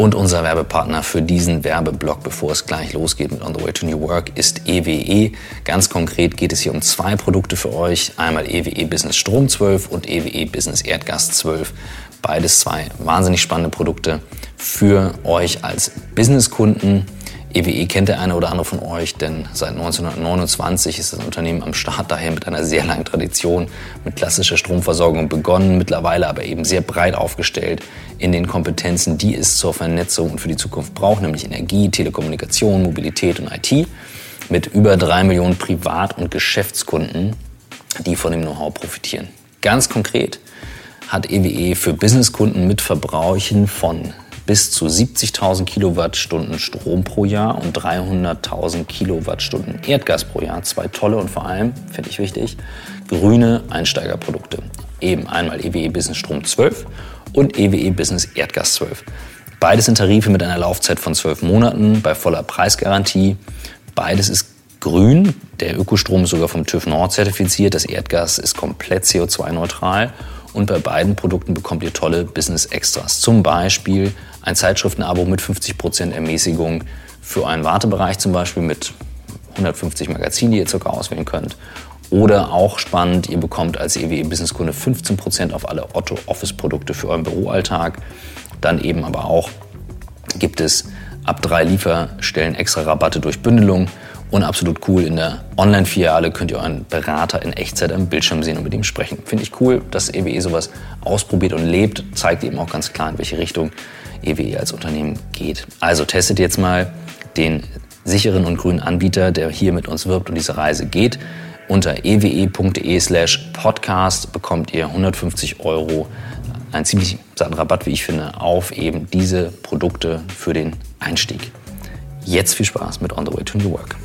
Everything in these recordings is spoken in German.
Und unser Werbepartner für diesen Werbeblock, bevor es gleich losgeht mit On the Way to New Work, ist EWE. Ganz konkret geht es hier um zwei Produkte für euch. Einmal EWE Business Strom 12 und EWE Business Erdgas 12. Beides zwei wahnsinnig spannende Produkte für euch als Businesskunden. EWE kennt der eine oder andere von euch, denn seit 1929 ist das Unternehmen am Start, daher mit einer sehr langen Tradition, mit klassischer Stromversorgung begonnen, mittlerweile aber eben sehr breit aufgestellt in den Kompetenzen, die es zur Vernetzung und für die Zukunft braucht, nämlich Energie, Telekommunikation, Mobilität und IT, mit über drei Millionen Privat- und Geschäftskunden, die von dem Know-how profitieren. Ganz konkret hat EWE für Businesskunden mit Verbräuchen von bis zu 70.000 Kilowattstunden Strom pro Jahr und 300.000 Kilowattstunden Erdgas pro Jahr. Zwei tolle und vor allem, finde ich wichtig, grüne Einsteigerprodukte. Eben einmal EWE Business Strom 12 und EWE Business Erdgas 12. Beides sind Tarife mit einer Laufzeit von 12 Monaten bei voller Preisgarantie. Beides ist grün. Der Ökostrom ist sogar vom TÜV Nord zertifiziert. Das Erdgas ist komplett CO2-neutral. Und bei beiden Produkten bekommt ihr tolle Business-Extras. Zum Beispiel ein Zeitschriftenabo mit 50% Ermäßigung für einen Wartebereich zum Beispiel mit 150 Magazinen, die ihr circa auswählen könnt. Oder auch spannend, ihr bekommt als EWE Business Kunde 15% auf alle Otto Office Produkte für euren Büroalltag. Dann eben aber auch gibt es ab drei Lieferstellen extra Rabatte durch Bündelung und absolut cool, in der Online-Filiale könnt ihr euren Berater in Echtzeit am Bildschirm sehen und mit ihm sprechen. Finde ich cool, dass EWE sowas ausprobiert und lebt. Zeigt eben auch ganz klar, in welche Richtung EWE als Unternehmen geht. Also testet jetzt mal den sicheren und grünen Anbieter, der hier mit uns wirbt und diese Reise geht. Unter ewe.de slash podcast bekommt ihr 150 Euro, einen ziemlich satten Rabatt, wie ich finde, auf eben diese Produkte für den Einstieg. Jetzt viel Spaß mit On the Way to New Work.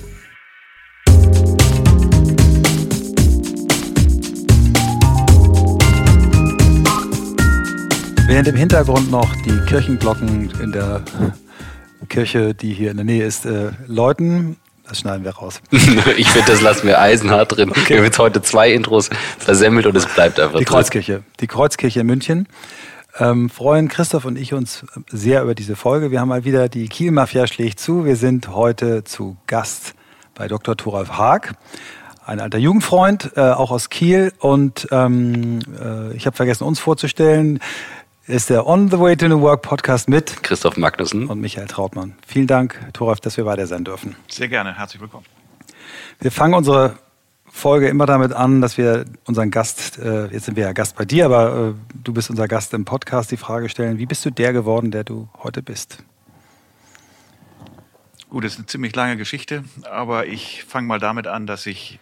Während im Hintergrund noch die Kirchenglocken in der Kirche, die hier in der Nähe ist, äh, läuten, das schneiden wir raus. ich finde, das lassen wir eisenhart drin. Okay. Wir haben jetzt heute zwei Intros versemmelt und es bleibt einfach. Die Kreuzkirche. Die Kreuzkirche in München. Ähm, freuen Christoph und ich uns sehr über diese Folge. Wir haben mal wieder die Kiel-Mafia schlägt zu. Wir sind heute zu Gast bei Dr. Thoralf Haag ein alter Jugendfreund, äh, auch aus Kiel. Und ähm, äh, ich habe vergessen, uns vorzustellen ist der On the Way to New Work Podcast mit Christoph Magnussen und Michael Trautmann. Vielen Dank, Thoralf, dass wir weiter sein dürfen. Sehr gerne, herzlich willkommen. Wir fangen unsere Folge immer damit an, dass wir unseren Gast, äh, jetzt sind wir ja Gast bei dir, aber äh, du bist unser Gast im Podcast, die Frage stellen, wie bist du der geworden, der du heute bist? Gut, das ist eine ziemlich lange Geschichte, aber ich fange mal damit an, dass ich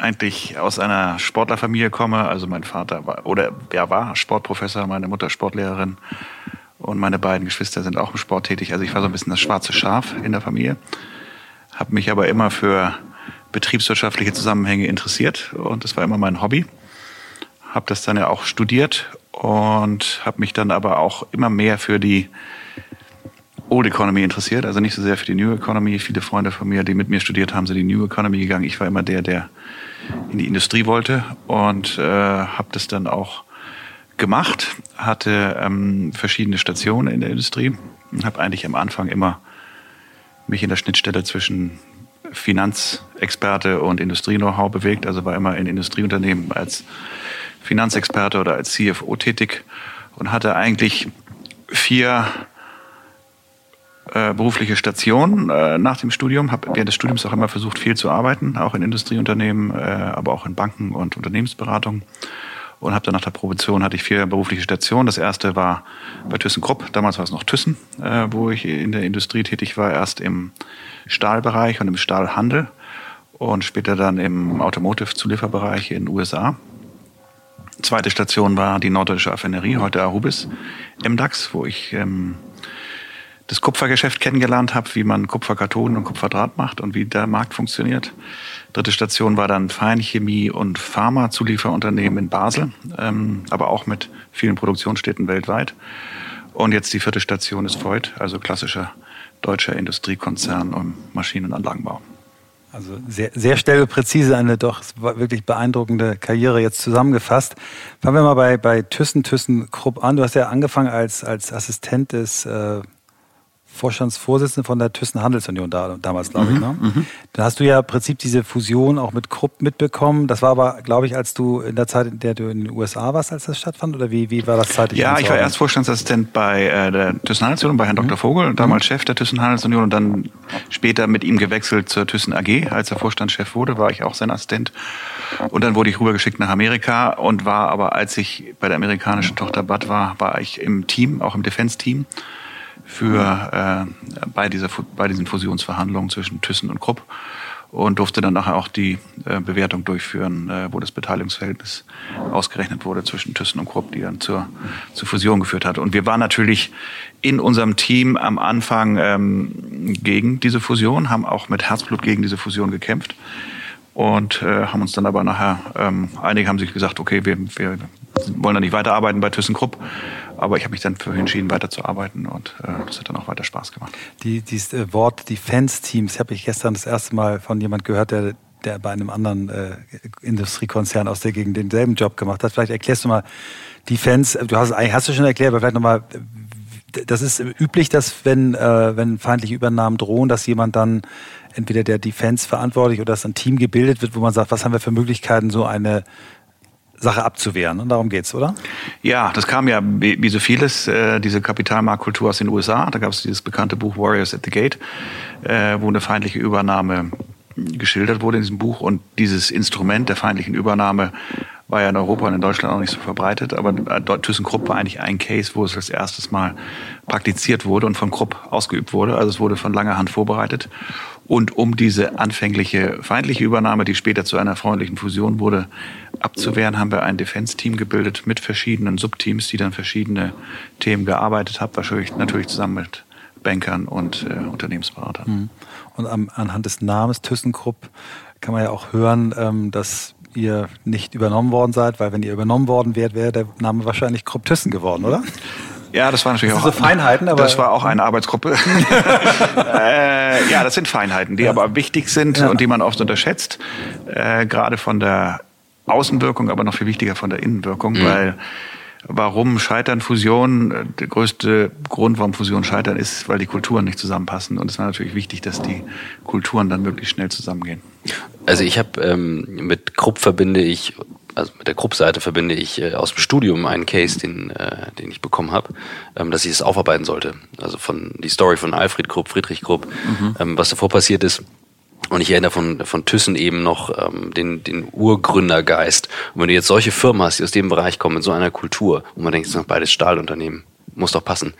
eigentlich aus einer Sportlerfamilie komme. Also mein Vater war oder er war Sportprofessor, meine Mutter Sportlehrerin und meine beiden Geschwister sind auch im Sport tätig. Also ich war so ein bisschen das schwarze Schaf in der Familie, habe mich aber immer für betriebswirtschaftliche Zusammenhänge interessiert und das war immer mein Hobby. Habe das dann ja auch studiert und habe mich dann aber auch immer mehr für die Old Economy interessiert, also nicht so sehr für die New Economy. Viele Freunde von mir, die mit mir studiert haben, sind in die New Economy gegangen. Ich war immer der, der in die Industrie wollte und äh, habe das dann auch gemacht, hatte ähm, verschiedene Stationen in der Industrie und habe eigentlich am Anfang immer mich in der Schnittstelle zwischen Finanzexperte und Industrie-Know-how bewegt, also war immer in Industrieunternehmen als Finanzexperte oder als CFO tätig und hatte eigentlich vier äh, berufliche Station äh, nach dem Studium, habe während des Studiums auch immer versucht, viel zu arbeiten, auch in Industrieunternehmen, äh, aber auch in Banken und Unternehmensberatung. Und habe dann nach der Promotion hatte ich vier berufliche Stationen. Das erste war bei ThyssenKrupp, damals war es noch Thyssen, äh, wo ich in der Industrie tätig war, erst im Stahlbereich und im Stahlhandel und später dann im Automotive-Zulieferbereich in den USA. Zweite Station war die norddeutsche Affinerie, heute Arubis, im DAX, wo ich ähm, das Kupfergeschäft kennengelernt habe, wie man Kupferkartonen und Kupferdraht macht und wie der Markt funktioniert. Dritte Station war dann Feinchemie und Pharma-Zulieferunternehmen in Basel, ähm, aber auch mit vielen Produktionsstätten weltweit. Und jetzt die vierte Station ist Voigt, also klassischer deutscher Industriekonzern im Maschinen- und Anlagenbau. Also sehr, sehr stellepräzise, eine doch wirklich beeindruckende Karriere jetzt zusammengefasst. Fangen wir mal bei, bei Thyssen, Thyssen Krupp an. Du hast ja angefangen als, als Assistent des äh, Vorstandsvorsitzende von der Thyssen Handelsunion da, damals, glaube ich. Mhm, ne? Mhm. Dann hast du ja im Prinzip diese Fusion auch mit Krupp mitbekommen. Das war aber, glaube ich, als du in der Zeit, in der du in den USA warst, als das stattfand? Oder wie, wie war das zeitlich? Ja, ich war erst Vorstandsassistent bei äh, der Thyssen Handelsunion, bei Herrn mhm. Dr. Vogel, damals Chef der Thyssen Handelsunion und dann später mit ihm gewechselt zur Thyssen AG. Als er Vorstandschef wurde, war ich auch sein Assistent. Und dann wurde ich rübergeschickt nach Amerika und war aber, als ich bei der amerikanischen Tochter Bad war, war ich im Team, auch im Defense-Team für äh, bei, dieser, bei diesen Fusionsverhandlungen zwischen Thyssen und Krupp und durfte dann nachher auch die äh, Bewertung durchführen, äh, wo das Beteiligungsverhältnis ausgerechnet wurde zwischen Thyssen und Krupp, die dann zur, zur Fusion geführt hat. Und wir waren natürlich in unserem Team am Anfang ähm, gegen diese Fusion, haben auch mit Herzblut gegen diese Fusion gekämpft und äh, haben uns dann aber nachher, ähm, einige haben sich gesagt, okay, wir, wir wollen da nicht weiterarbeiten bei ThyssenKrupp, aber ich habe mich dann für entschieden, weiterzuarbeiten und äh, das hat dann auch weiter Spaß gemacht. Die, dieses äh, Wort Defense-Teams habe ich gestern das erste Mal von jemand gehört, der, der bei einem anderen äh, Industriekonzern aus der Gegend denselben Job gemacht hat. Vielleicht erklärst du mal Defense, du hast eigentlich hast du schon erklärt, aber vielleicht nochmal, das ist üblich, dass wenn, äh, wenn feindliche Übernahmen drohen, dass jemand dann entweder der Defense verantwortlich oder dass ein Team gebildet wird, wo man sagt, was haben wir für Möglichkeiten, so eine Sache abzuwehren. Und darum geht's, oder? Ja, das kam ja wie, wie so vieles, äh, diese Kapitalmarktkultur aus den USA. Da gab es dieses bekannte Buch Warriors at the Gate, äh, wo eine feindliche Übernahme geschildert wurde in diesem Buch. Und dieses Instrument der feindlichen Übernahme war ja in Europa und in Deutschland auch nicht so verbreitet. Aber äh, ThyssenKrupp war eigentlich ein Case, wo es das erstes Mal praktiziert wurde und von Krupp ausgeübt wurde. Also es wurde von langer Hand vorbereitet. Und um diese anfängliche feindliche Übernahme, die später zu einer freundlichen Fusion wurde, abzuwehren, haben wir ein Defense-Team gebildet mit verschiedenen Subteams, die dann verschiedene Themen gearbeitet haben, wahrscheinlich natürlich zusammen mit Bankern und äh, Unternehmensberatern. Mhm. Und am, anhand des Namens ThyssenKrupp kann man ja auch hören, ähm, dass ihr nicht übernommen worden seid, weil wenn ihr übernommen worden wärt, wäre der Name wahrscheinlich Krupp Thyssen geworden, oder? Ja, das war natürlich das auch. So Feinheiten, aber. Das war auch eine Arbeitsgruppe. äh, ja, das sind Feinheiten, die ja. aber wichtig sind ja. und die man oft unterschätzt. Äh, gerade von der Außenwirkung, aber noch viel wichtiger von der Innenwirkung, mhm. weil warum scheitern Fusionen? Der größte Grund, warum Fusionen scheitern, ist, weil die Kulturen nicht zusammenpassen. Und es war natürlich wichtig, dass die Kulturen dann möglichst schnell zusammengehen. Also ich habe ähm, mit Krupp verbinde ich also mit der Krupp-Seite verbinde ich äh, aus dem Studium einen Case, den, äh, den ich bekommen habe, ähm, dass ich es aufarbeiten sollte. Also von die Story von Alfred Krupp, Friedrich Krupp, mhm. ähm, was davor passiert ist. Und ich erinnere von, von Thyssen eben noch ähm, den, den Urgründergeist. Und wenn du jetzt solche Firmen hast, die aus dem Bereich kommen, in so einer Kultur, und man denkt, es sind beides Stahlunternehmen, muss doch passen.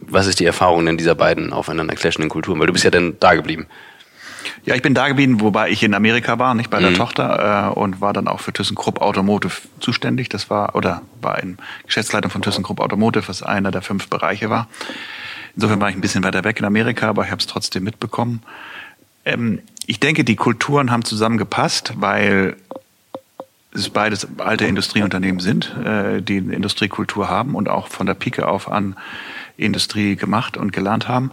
Was ist die Erfahrung denn dieser beiden aufeinander clashenden Kulturen? Weil du bist ja dann da geblieben. Ja, ich bin da geblieben, wobei ich in Amerika war, nicht bei der mhm. Tochter, äh, und war dann auch für ThyssenKrupp Automotive zuständig. Das war, oder war in Geschäftsleitung von ThyssenKrupp Automotive, was einer der fünf Bereiche war. Insofern war ich ein bisschen weiter weg in Amerika, aber ich habe es trotzdem mitbekommen. Ähm, ich denke, die Kulturen haben zusammengepasst, weil es beides alte Industrieunternehmen sind, äh, die eine Industriekultur haben und auch von der Pike auf an Industrie gemacht und gelernt haben.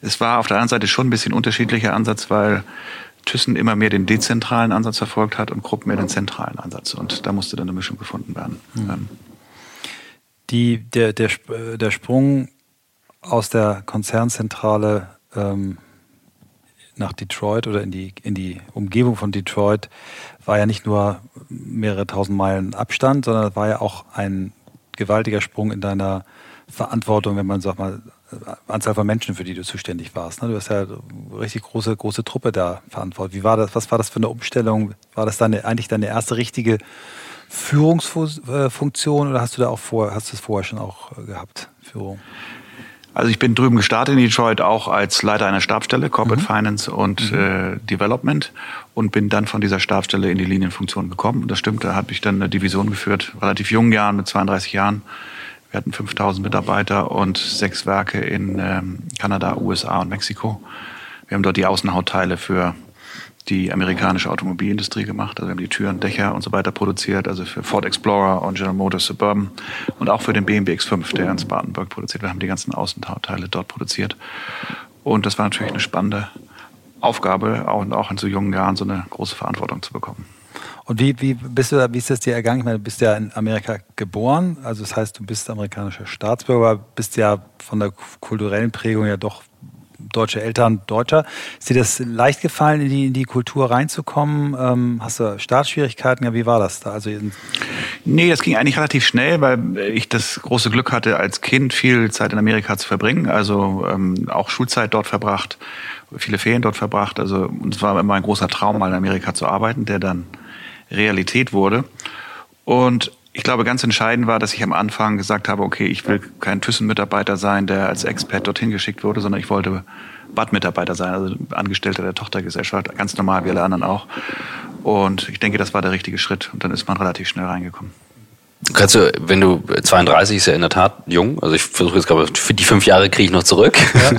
Es war auf der anderen Seite schon ein bisschen unterschiedlicher Ansatz, weil Thyssen immer mehr den dezentralen Ansatz verfolgt hat und Krupp mehr den zentralen Ansatz. Und da musste dann eine Mischung gefunden werden. Mhm. Die, der, der, der Sprung aus der Konzernzentrale ähm, nach Detroit oder in die, in die Umgebung von Detroit war ja nicht nur mehrere tausend Meilen Abstand, sondern war ja auch ein gewaltiger Sprung in deiner Verantwortung, wenn man, sag mal, Anzahl von Menschen, für die du zuständig warst. Ne? Du hast ja eine richtig große, große Truppe da verantwortet. Wie war das, was war das für eine Umstellung? War das deine, eigentlich deine erste richtige Führungsfunktion oder hast du da auch vor, hast du es vorher schon auch gehabt, Führung? Also ich bin drüben gestartet in Detroit auch als Leiter einer Stabstelle, Corporate mhm. Finance und mhm. äh, Development und bin dann von dieser Stabstelle in die Linienfunktion gekommen. Und das stimmt, da habe ich dann eine Division geführt, relativ jungen Jahren, mit 32 Jahren. Wir hatten 5000 Mitarbeiter und sechs Werke in ähm, Kanada, USA und Mexiko. Wir haben dort die Außenhautteile für die amerikanische Automobilindustrie gemacht. Also wir haben die Türen, Dächer und so weiter produziert, also für Ford Explorer und General Motors Suburban und auch für den BMW X5, der in Spartanburg produziert. Wir haben die ganzen Außenteile dort produziert. Und das war natürlich eine spannende Aufgabe, auch, auch in so jungen Jahren so eine große Verantwortung zu bekommen. Und wie, wie bist du, wie ist das dir ergangen? Ich meine, du bist ja in Amerika geboren, also das heißt, du bist amerikanischer Staatsbürger, bist ja von der kulturellen Prägung ja doch deutsche Eltern Deutscher. Ist dir das leicht gefallen, in die, in die Kultur reinzukommen? Ähm, hast du Startschwierigkeiten? Ja, wie war das da? Also nee, das ging eigentlich relativ schnell, weil ich das große Glück hatte, als Kind viel Zeit in Amerika zu verbringen. Also ähm, auch Schulzeit dort verbracht, viele Ferien dort verbracht. Also es war immer ein großer Traum, mal in Amerika zu arbeiten, der dann Realität wurde. Und ich glaube, ganz entscheidend war, dass ich am Anfang gesagt habe, okay, ich will kein Thyssen-Mitarbeiter sein, der als Expert dorthin geschickt wurde, sondern ich wollte Bad-Mitarbeiter sein, also Angestellter der Tochtergesellschaft, ganz normal wie alle anderen auch. Und ich denke, das war der richtige Schritt. Und dann ist man relativ schnell reingekommen. Kannst du, wenn du 32 ist ja in der Tat jung, also ich versuche jetzt gerade, die fünf Jahre kriege ich noch zurück. Ja.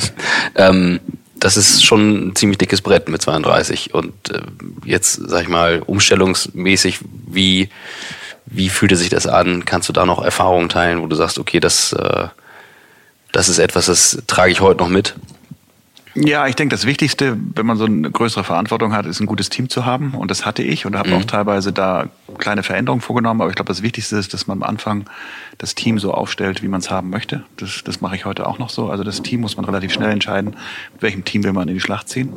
ähm, das ist schon ein ziemlich dickes Brett mit 32. Und äh, jetzt, sag ich mal, umstellungsmäßig, wie wie fühlte sich das an? Kannst du da noch Erfahrungen teilen, wo du sagst, okay, das, äh, das ist etwas, das trage ich heute noch mit? Ja, ich denke, das Wichtigste, wenn man so eine größere Verantwortung hat, ist ein gutes Team zu haben. Und das hatte ich und habe mhm. auch teilweise da kleine Veränderungen vorgenommen. Aber ich glaube, das Wichtigste ist, dass man am Anfang das Team so aufstellt, wie man es haben möchte. Das, das mache ich heute auch noch so. Also das Team muss man relativ schnell entscheiden, mit welchem Team will man in die Schlacht ziehen.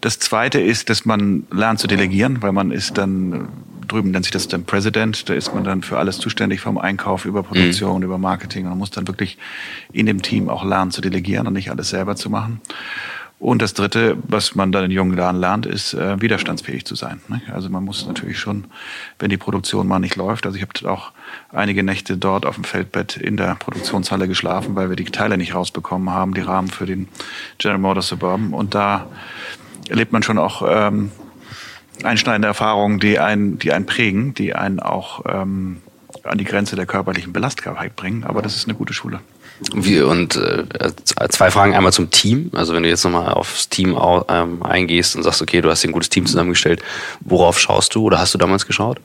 Das Zweite ist, dass man lernt zu delegieren, weil man ist dann drüben nennt sich das dann President, da ist man dann für alles zuständig, vom Einkauf über Produktion, mhm. über Marketing. Und man muss dann wirklich in dem Team auch lernen zu delegieren und nicht alles selber zu machen. Und das Dritte, was man dann in jungen Jahren lernt, ist äh, widerstandsfähig zu sein. Ne? Also man muss natürlich schon, wenn die Produktion mal nicht läuft, also ich habe auch einige Nächte dort auf dem Feldbett in der Produktionshalle geschlafen, weil wir die Teile nicht rausbekommen haben, die Rahmen für den General Motors Suburban. Und da erlebt man schon auch ähm, einschneidende Erfahrungen, die einen, die einen prägen, die einen auch ähm, an die Grenze der körperlichen Belastbarkeit bringen. Aber das ist eine gute Schule. Wie, und äh, zwei Fragen einmal zum Team. Also wenn du jetzt nochmal aufs Team ähm, eingehst und sagst, okay, du hast dir ein gutes Team zusammengestellt, worauf schaust du oder hast du damals geschaut?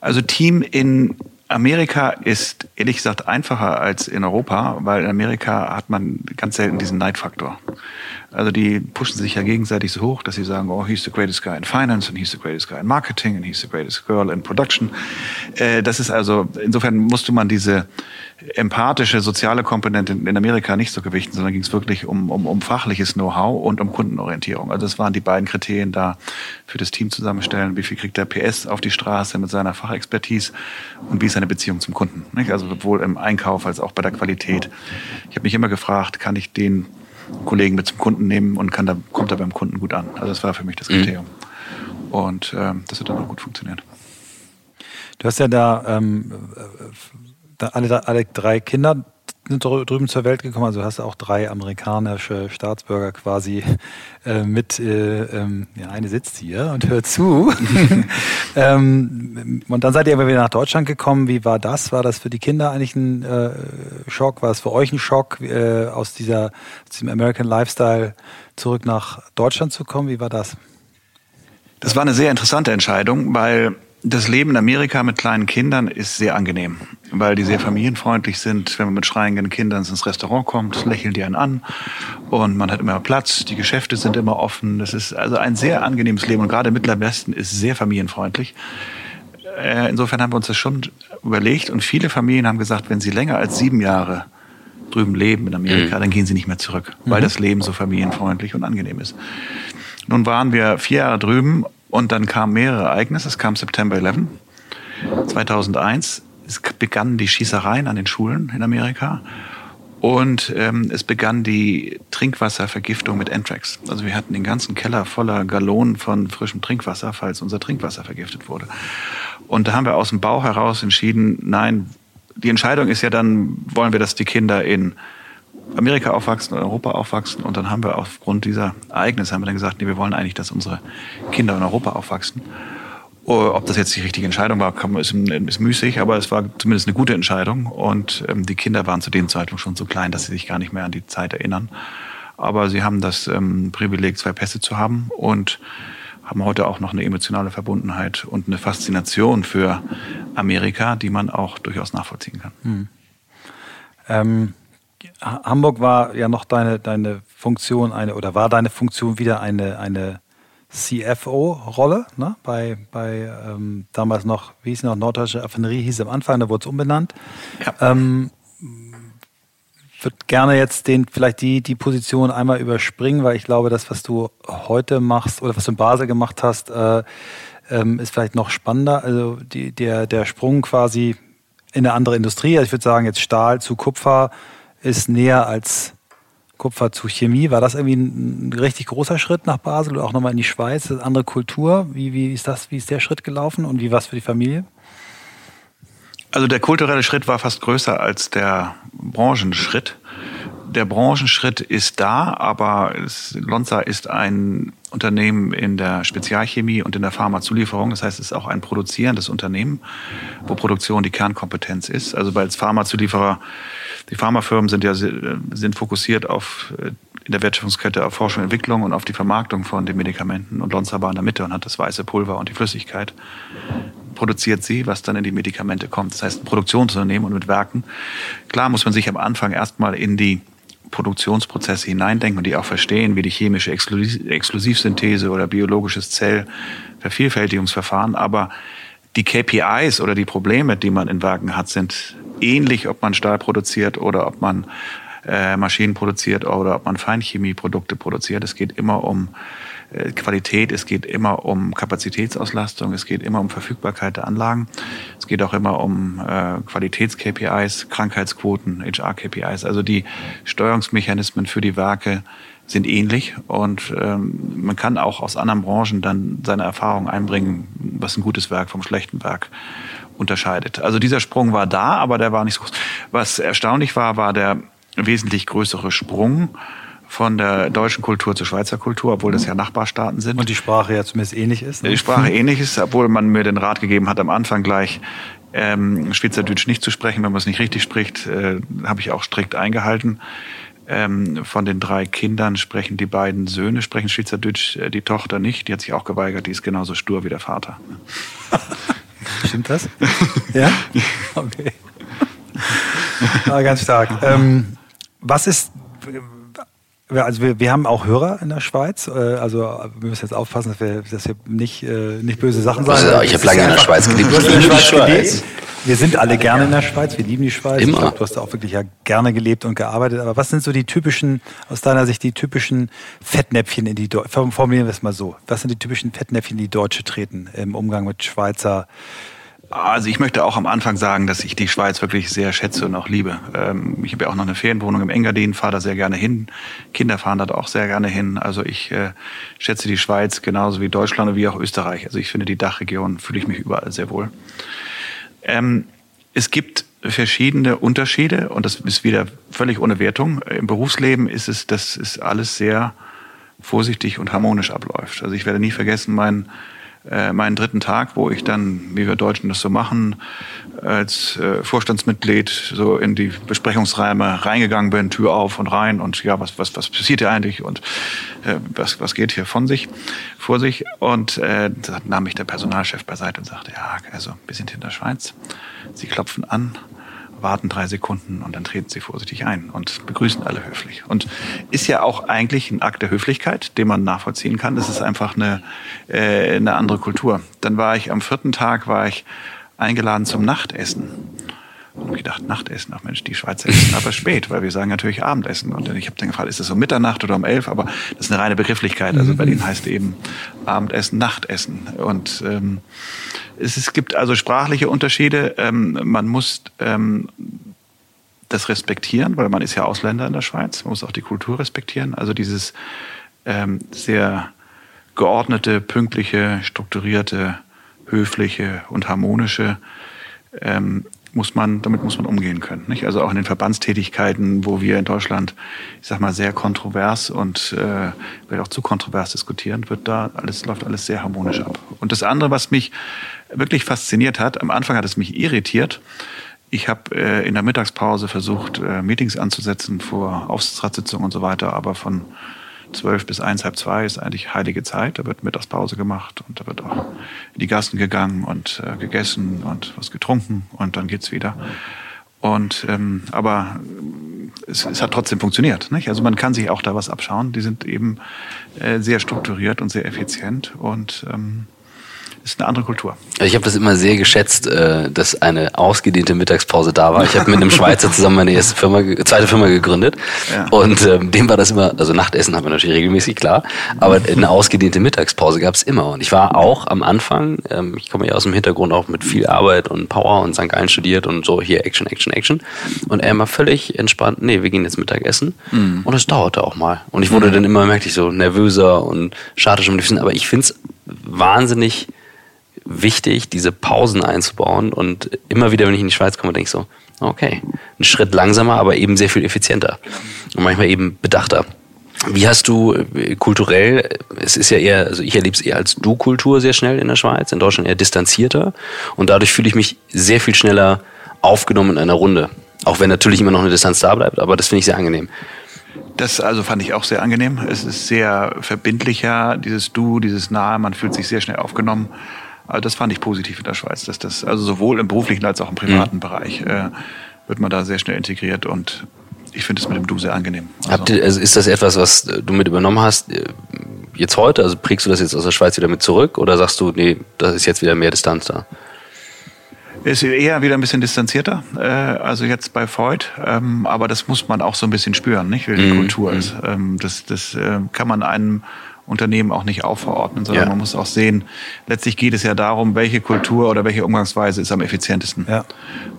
Also Team in Amerika ist ehrlich gesagt einfacher als in Europa, weil in Amerika hat man ganz selten diesen Neidfaktor. Also die pushen sich ja gegenseitig so hoch, dass sie sagen, oh, he's the greatest guy in finance and he's the greatest guy in marketing and he's the greatest girl in production. Äh, das ist also, insofern musste man diese empathische soziale Komponente in Amerika nicht so gewichten, sondern ging es wirklich um, um, um fachliches Know-how und um Kundenorientierung. Also das waren die beiden Kriterien da für das Team zusammenstellen. Wie viel kriegt der PS auf die Straße mit seiner Fachexpertise und wie ist seine Beziehung zum Kunden? Also sowohl im Einkauf als auch bei der Qualität. Ich habe mich immer gefragt, kann ich den Kollegen mit zum Kunden nehmen und kann da, kommt da beim Kunden gut an. Also das war für mich das mhm. Kriterium. Mhm. Und ähm, das hat dann auch gut funktioniert. Du hast ja da, ähm, da alle, alle drei Kinder sind drüben zur Welt gekommen. Also hast du auch drei amerikanische Staatsbürger quasi äh, mit. Äh, ähm, ja, eine sitzt hier und hört zu. ähm, und dann seid ihr aber wieder nach Deutschland gekommen. Wie war das? War das für die Kinder eigentlich ein äh, Schock? War es für euch ein Schock, äh, aus, dieser, aus diesem American Lifestyle zurück nach Deutschland zu kommen? Wie war das? Das war eine sehr interessante Entscheidung, weil das Leben in Amerika mit kleinen Kindern ist sehr angenehm, weil die sehr familienfreundlich sind. Wenn man mit schreienden Kindern ins Restaurant kommt, lächeln die einen an und man hat immer Platz, die Geschäfte sind immer offen. Das ist also ein sehr angenehmes Leben und gerade Mittler Westen ist sehr familienfreundlich. Äh, insofern haben wir uns das schon überlegt und viele Familien haben gesagt, wenn sie länger als sieben Jahre drüben leben in Amerika, mhm. dann gehen sie nicht mehr zurück, weil mhm. das Leben so familienfreundlich und angenehm ist. Nun waren wir vier Jahre drüben und dann kamen mehrere Ereignisse. Es kam September 11, 2001. Es begannen die Schießereien an den Schulen in Amerika. Und ähm, es begann die Trinkwasservergiftung mit Anthrax. Also wir hatten den ganzen Keller voller Gallonen von frischem Trinkwasser, falls unser Trinkwasser vergiftet wurde. Und da haben wir aus dem Bauch heraus entschieden, nein, die Entscheidung ist ja dann, wollen wir, dass die Kinder in Amerika aufwachsen, in Europa aufwachsen. Und dann haben wir aufgrund dieser Ereignisse haben wir dann gesagt, nee, wir wollen eigentlich, dass unsere Kinder in Europa aufwachsen. Oh, ob das jetzt die richtige Entscheidung war, ist, ist müßig, aber es war zumindest eine gute Entscheidung. Und ähm, die Kinder waren zu dem Zeitpunkt schon so klein, dass sie sich gar nicht mehr an die Zeit erinnern. Aber sie haben das ähm, Privileg, zwei Pässe zu haben und haben heute auch noch eine emotionale Verbundenheit und eine Faszination für Amerika, die man auch durchaus nachvollziehen kann. Hm. Ähm, Hamburg war ja noch deine, deine Funktion eine oder war deine Funktion wieder eine, eine CFO-Rolle, ne? bei, bei ähm, damals noch, wie hieß es noch, Norddeutsche Affinerie hieß am Anfang, da wurde es umbenannt. Ja. Ähm, würde gerne jetzt den, vielleicht die, die Position einmal überspringen, weil ich glaube, das, was du heute machst oder was du in Basel gemacht hast, äh, ähm, ist vielleicht noch spannender. Also die, der, der Sprung quasi in eine andere Industrie, also ich würde sagen, jetzt Stahl zu Kupfer ist näher als Kupfer zu Chemie. War das irgendwie ein, richtig großer Schritt nach Basel oder auch nochmal in die Schweiz? Andere Kultur? Wie, wie ist das, wie ist der Schritt gelaufen und wie war es für die Familie? Also der kulturelle Schritt war fast größer als der Branchenschritt. Der Branchenschritt ist da, aber es, Lonza ist ein Unternehmen in der Spezialchemie und in der Pharmazulieferung. Das heißt, es ist auch ein produzierendes Unternehmen, wo Produktion die Kernkompetenz ist. Also als Pharmazulieferer, die Pharmafirmen sind ja sind fokussiert auf äh, in der Wertschöpfungskette auf Forschung und Entwicklung und auf die Vermarktung von den Medikamenten. Und Lonza war in der Mitte und hat das weiße Pulver und die Flüssigkeit produziert sie, was dann in die Medikamente kommt. Das heißt, ein Produktionsunternehmen und mit Werken. Klar muss man sich am Anfang erstmal in die Produktionsprozesse hineindenken und die auch verstehen, wie die chemische Exklusivsynthese oder biologisches Zellvervielfältigungsverfahren. Aber die KPIs oder die Probleme, die man in Werken hat, sind ähnlich, ob man Stahl produziert oder ob man äh, Maschinen produziert oder ob man Feinchemieprodukte produziert. Es geht immer um Qualität, es geht immer um Kapazitätsauslastung, es geht immer um Verfügbarkeit der Anlagen, es geht auch immer um äh, Qualitäts-KPIs, Krankheitsquoten, HR-KPIs. Also die Steuerungsmechanismen für die Werke sind ähnlich und ähm, man kann auch aus anderen Branchen dann seine Erfahrung einbringen, was ein gutes Werk vom schlechten Werk unterscheidet. Also dieser Sprung war da, aber der war nicht so groß. Was erstaunlich war, war der wesentlich größere Sprung von der deutschen Kultur zur Schweizer Kultur, obwohl das ja Nachbarstaaten sind. Und die Sprache ja zumindest ähnlich ist. Ne? Die Sprache ähnlich ist, obwohl man mir den Rat gegeben hat, am Anfang gleich ähm, Schweizerdeutsch nicht zu sprechen, wenn man es nicht richtig spricht, äh, habe ich auch strikt eingehalten. Ähm, von den drei Kindern sprechen die beiden Söhne, sprechen Schweizerdeutsch, äh, die Tochter nicht. Die hat sich auch geweigert, die ist genauso stur wie der Vater. Stimmt das? ja? Okay. Ah, ganz stark. Ähm, was ist also wir, wir haben auch Hörer in der Schweiz. Äh, also wir müssen jetzt aufpassen, dass wir, dass wir nicht, äh, nicht böse Sachen sagen. Also, ich habe lange in der Schweiz gelebt. Ich liebe die Schweiz. Wir sind alle gerne in der Schweiz. Wir lieben die Schweiz. Immer. Ich glaub, du hast da auch wirklich ja gerne gelebt und gearbeitet. Aber was sind so die typischen, aus deiner Sicht, die typischen Fettnäpfchen in die Deutsche, formulieren wir es mal so. Was sind die typischen Fettnäpfchen, die Deutsche treten im Umgang mit Schweizer also ich möchte auch am Anfang sagen, dass ich die Schweiz wirklich sehr schätze und auch liebe. Ähm, ich habe ja auch noch eine Ferienwohnung im Engadin, fahre da sehr gerne hin. Kinder fahren da auch sehr gerne hin. Also ich äh, schätze die Schweiz genauso wie Deutschland und wie auch Österreich. Also ich finde die Dachregion, fühle ich mich überall sehr wohl. Ähm, es gibt verschiedene Unterschiede und das ist wieder völlig ohne Wertung. Im Berufsleben ist es, das ist alles sehr vorsichtig und harmonisch abläuft. Also ich werde nie vergessen, mein äh, meinen dritten Tag, wo ich dann, wie wir Deutschen das so machen, als äh, Vorstandsmitglied so in die Besprechungsräume reingegangen bin, Tür auf und rein und ja, was, was, was passiert hier eigentlich und äh, was, was geht hier von sich, vor sich. Und äh, da nahm mich der Personalchef beiseite und sagte, ja, also wir sind in der Schweiz, Sie klopfen an warten drei Sekunden und dann treten sie vorsichtig ein und begrüßen alle höflich. Und ist ja auch eigentlich ein Akt der Höflichkeit, den man nachvollziehen kann. Das ist einfach eine, äh, eine andere Kultur. Dann war ich am vierten Tag war ich eingeladen zum Nachtessen. Und gedacht, Nachtessen, ach Mensch, die Schweizer essen aber spät, weil wir sagen natürlich Abendessen. Und ich habe dann gefragt, ist das um Mitternacht oder um elf? Aber das ist eine reine Begrifflichkeit. Also Berlin heißt eben Abendessen, Nachtessen. Und ähm, es, es gibt also sprachliche Unterschiede. Ähm, man muss ähm, das respektieren, weil man ist ja Ausländer in der Schweiz. Man muss auch die Kultur respektieren. Also dieses ähm, sehr geordnete, pünktliche, strukturierte, höfliche und harmonische ähm, muss man, damit muss man umgehen können. Nicht? Also auch in den Verbandstätigkeiten, wo wir in Deutschland, ich sag mal, sehr kontrovers und äh, wird auch zu kontrovers diskutieren, wird da alles, läuft alles sehr harmonisch ab. Und das andere, was mich wirklich fasziniert hat, am Anfang hat es mich irritiert. Ich habe äh, in der Mittagspause versucht, äh, Meetings anzusetzen vor Aufsichtsratssitzungen und so weiter, aber von zwölf bis eins, halb zwei ist eigentlich heilige Zeit. Da wird Mittagspause gemacht und da wird auch in die Gassen gegangen und äh, gegessen und was getrunken und dann geht's wieder. Und ähm, aber es, es hat trotzdem funktioniert. Nicht? Also man kann sich auch da was abschauen. Die sind eben äh, sehr strukturiert und sehr effizient und ähm, ist eine andere Kultur. Ich habe das immer sehr geschätzt, äh, dass eine ausgedehnte Mittagspause da war. Ich habe mit einem Schweizer zusammen meine erste Firma, zweite Firma gegründet ja. und ähm, dem war das immer, also Nachtessen haben wir natürlich regelmäßig klar, aber eine ausgedehnte Mittagspause gab es immer. Und ich war auch am Anfang, ähm, ich komme ja aus dem Hintergrund auch mit viel Arbeit und Power und St. Gallen studiert und so hier Action, Action, Action. Und er immer völlig entspannt, nee, wir gehen jetzt Mittagessen. Mhm. Und es dauerte auch mal. Und ich wurde mhm. dann immer, merkte ich, so nervöser und schade schon ein bisschen, aber ich finde es wahnsinnig wichtig, diese Pausen einzubauen. Und immer wieder, wenn ich in die Schweiz komme, denke ich so, okay, ein Schritt langsamer, aber eben sehr viel effizienter. Und manchmal eben bedachter. Wie hast du äh, kulturell, es ist ja eher, also ich erlebe es eher als Du-Kultur sehr schnell in der Schweiz, in Deutschland eher distanzierter. Und dadurch fühle ich mich sehr viel schneller aufgenommen in einer Runde. Auch wenn natürlich immer noch eine Distanz da bleibt, aber das finde ich sehr angenehm. Das also fand ich auch sehr angenehm. Es ist sehr verbindlicher, dieses Du, dieses Nahe, man fühlt sich sehr schnell aufgenommen. Also das fand ich positiv in der Schweiz, dass das also sowohl im beruflichen als auch im privaten mhm. Bereich äh, wird man da sehr schnell integriert und ich finde es mit dem Du sehr angenehm. Also ihr, also ist das etwas, was du mit übernommen hast äh, jetzt heute? Also prägst du das jetzt aus der Schweiz wieder mit zurück oder sagst du, nee, das ist jetzt wieder mehr Distanz da? Ist eher wieder ein bisschen distanzierter, äh, also jetzt bei Freud, ähm, aber das muss man auch so ein bisschen spüren, nicht, wie die mhm. Kultur ist. Mhm. Ähm, das das äh, kann man einem Unternehmen auch nicht aufverordnen, sondern ja. man muss auch sehen, letztlich geht es ja darum, welche Kultur oder welche Umgangsweise ist am effizientesten. Ja.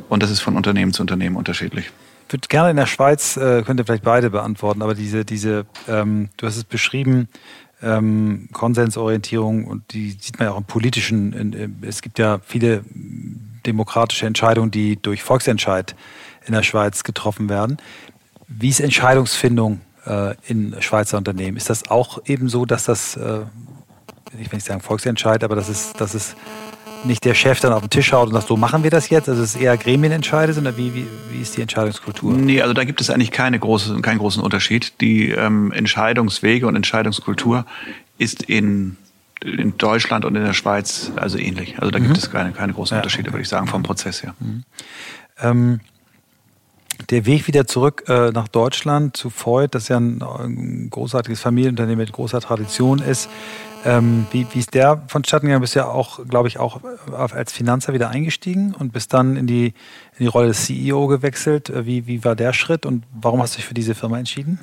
Und das ist von Unternehmen zu Unternehmen unterschiedlich. Ich würde gerne in der Schweiz, äh, könnt ihr vielleicht beide beantworten, aber diese, diese ähm, du hast es beschrieben, ähm, Konsensorientierung und die sieht man ja auch im politischen, in, in, es gibt ja viele demokratische Entscheidungen, die durch Volksentscheid in der Schweiz getroffen werden. Wie ist Entscheidungsfindung äh, in Schweizer Unternehmen. Ist das auch eben so, dass das, äh, ich will nicht sagen Volksentscheid, aber dass es, dass es nicht der Chef dann auf den Tisch haut und sagt, so machen wir das jetzt? Also es ist eher Gremienentscheide, sondern wie, wie, wie ist die Entscheidungskultur? Nee, also da gibt es eigentlich keine große, keinen großen Unterschied. Die ähm, Entscheidungswege und Entscheidungskultur ist in, in Deutschland und in der Schweiz also ähnlich. Also da mhm. gibt es keine, keine großen ja. Unterschiede, würde ich sagen, vom Prozess her. Mhm. Ähm, der Weg wieder zurück äh, nach Deutschland zu Freud, das ja ein, ein, großartiges Familienunternehmen mit großer Tradition ist. Ähm, wie, wie ist der vonstatten gegangen? Bist ja auch, glaube ich, auch als Finanzer wieder eingestiegen und bist dann in die, in die Rolle des CEO gewechselt. Äh, wie, wie war der Schritt und warum hast du dich für diese Firma entschieden?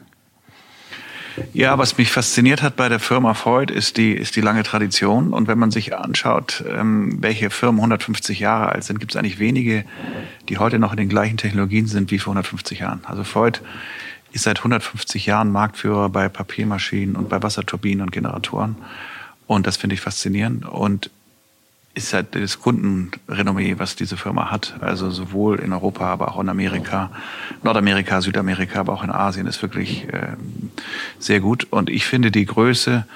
Ja, was mich fasziniert hat bei der Firma Freud ist die, ist die lange Tradition. Und wenn man sich anschaut, ähm, welche Firmen 150 Jahre alt sind, gibt es eigentlich wenige, die heute noch in den gleichen Technologien sind wie vor 150 Jahren. Also Freud ist seit 150 Jahren Marktführer bei Papiermaschinen und bei Wasserturbinen und Generatoren. Und das finde ich faszinierend. Und ist halt das Kundenrenommee, was diese Firma hat. Also sowohl in Europa, aber auch in Amerika, Nordamerika, Südamerika, aber auch in Asien ist wirklich äh, sehr gut. Und ich finde die Größe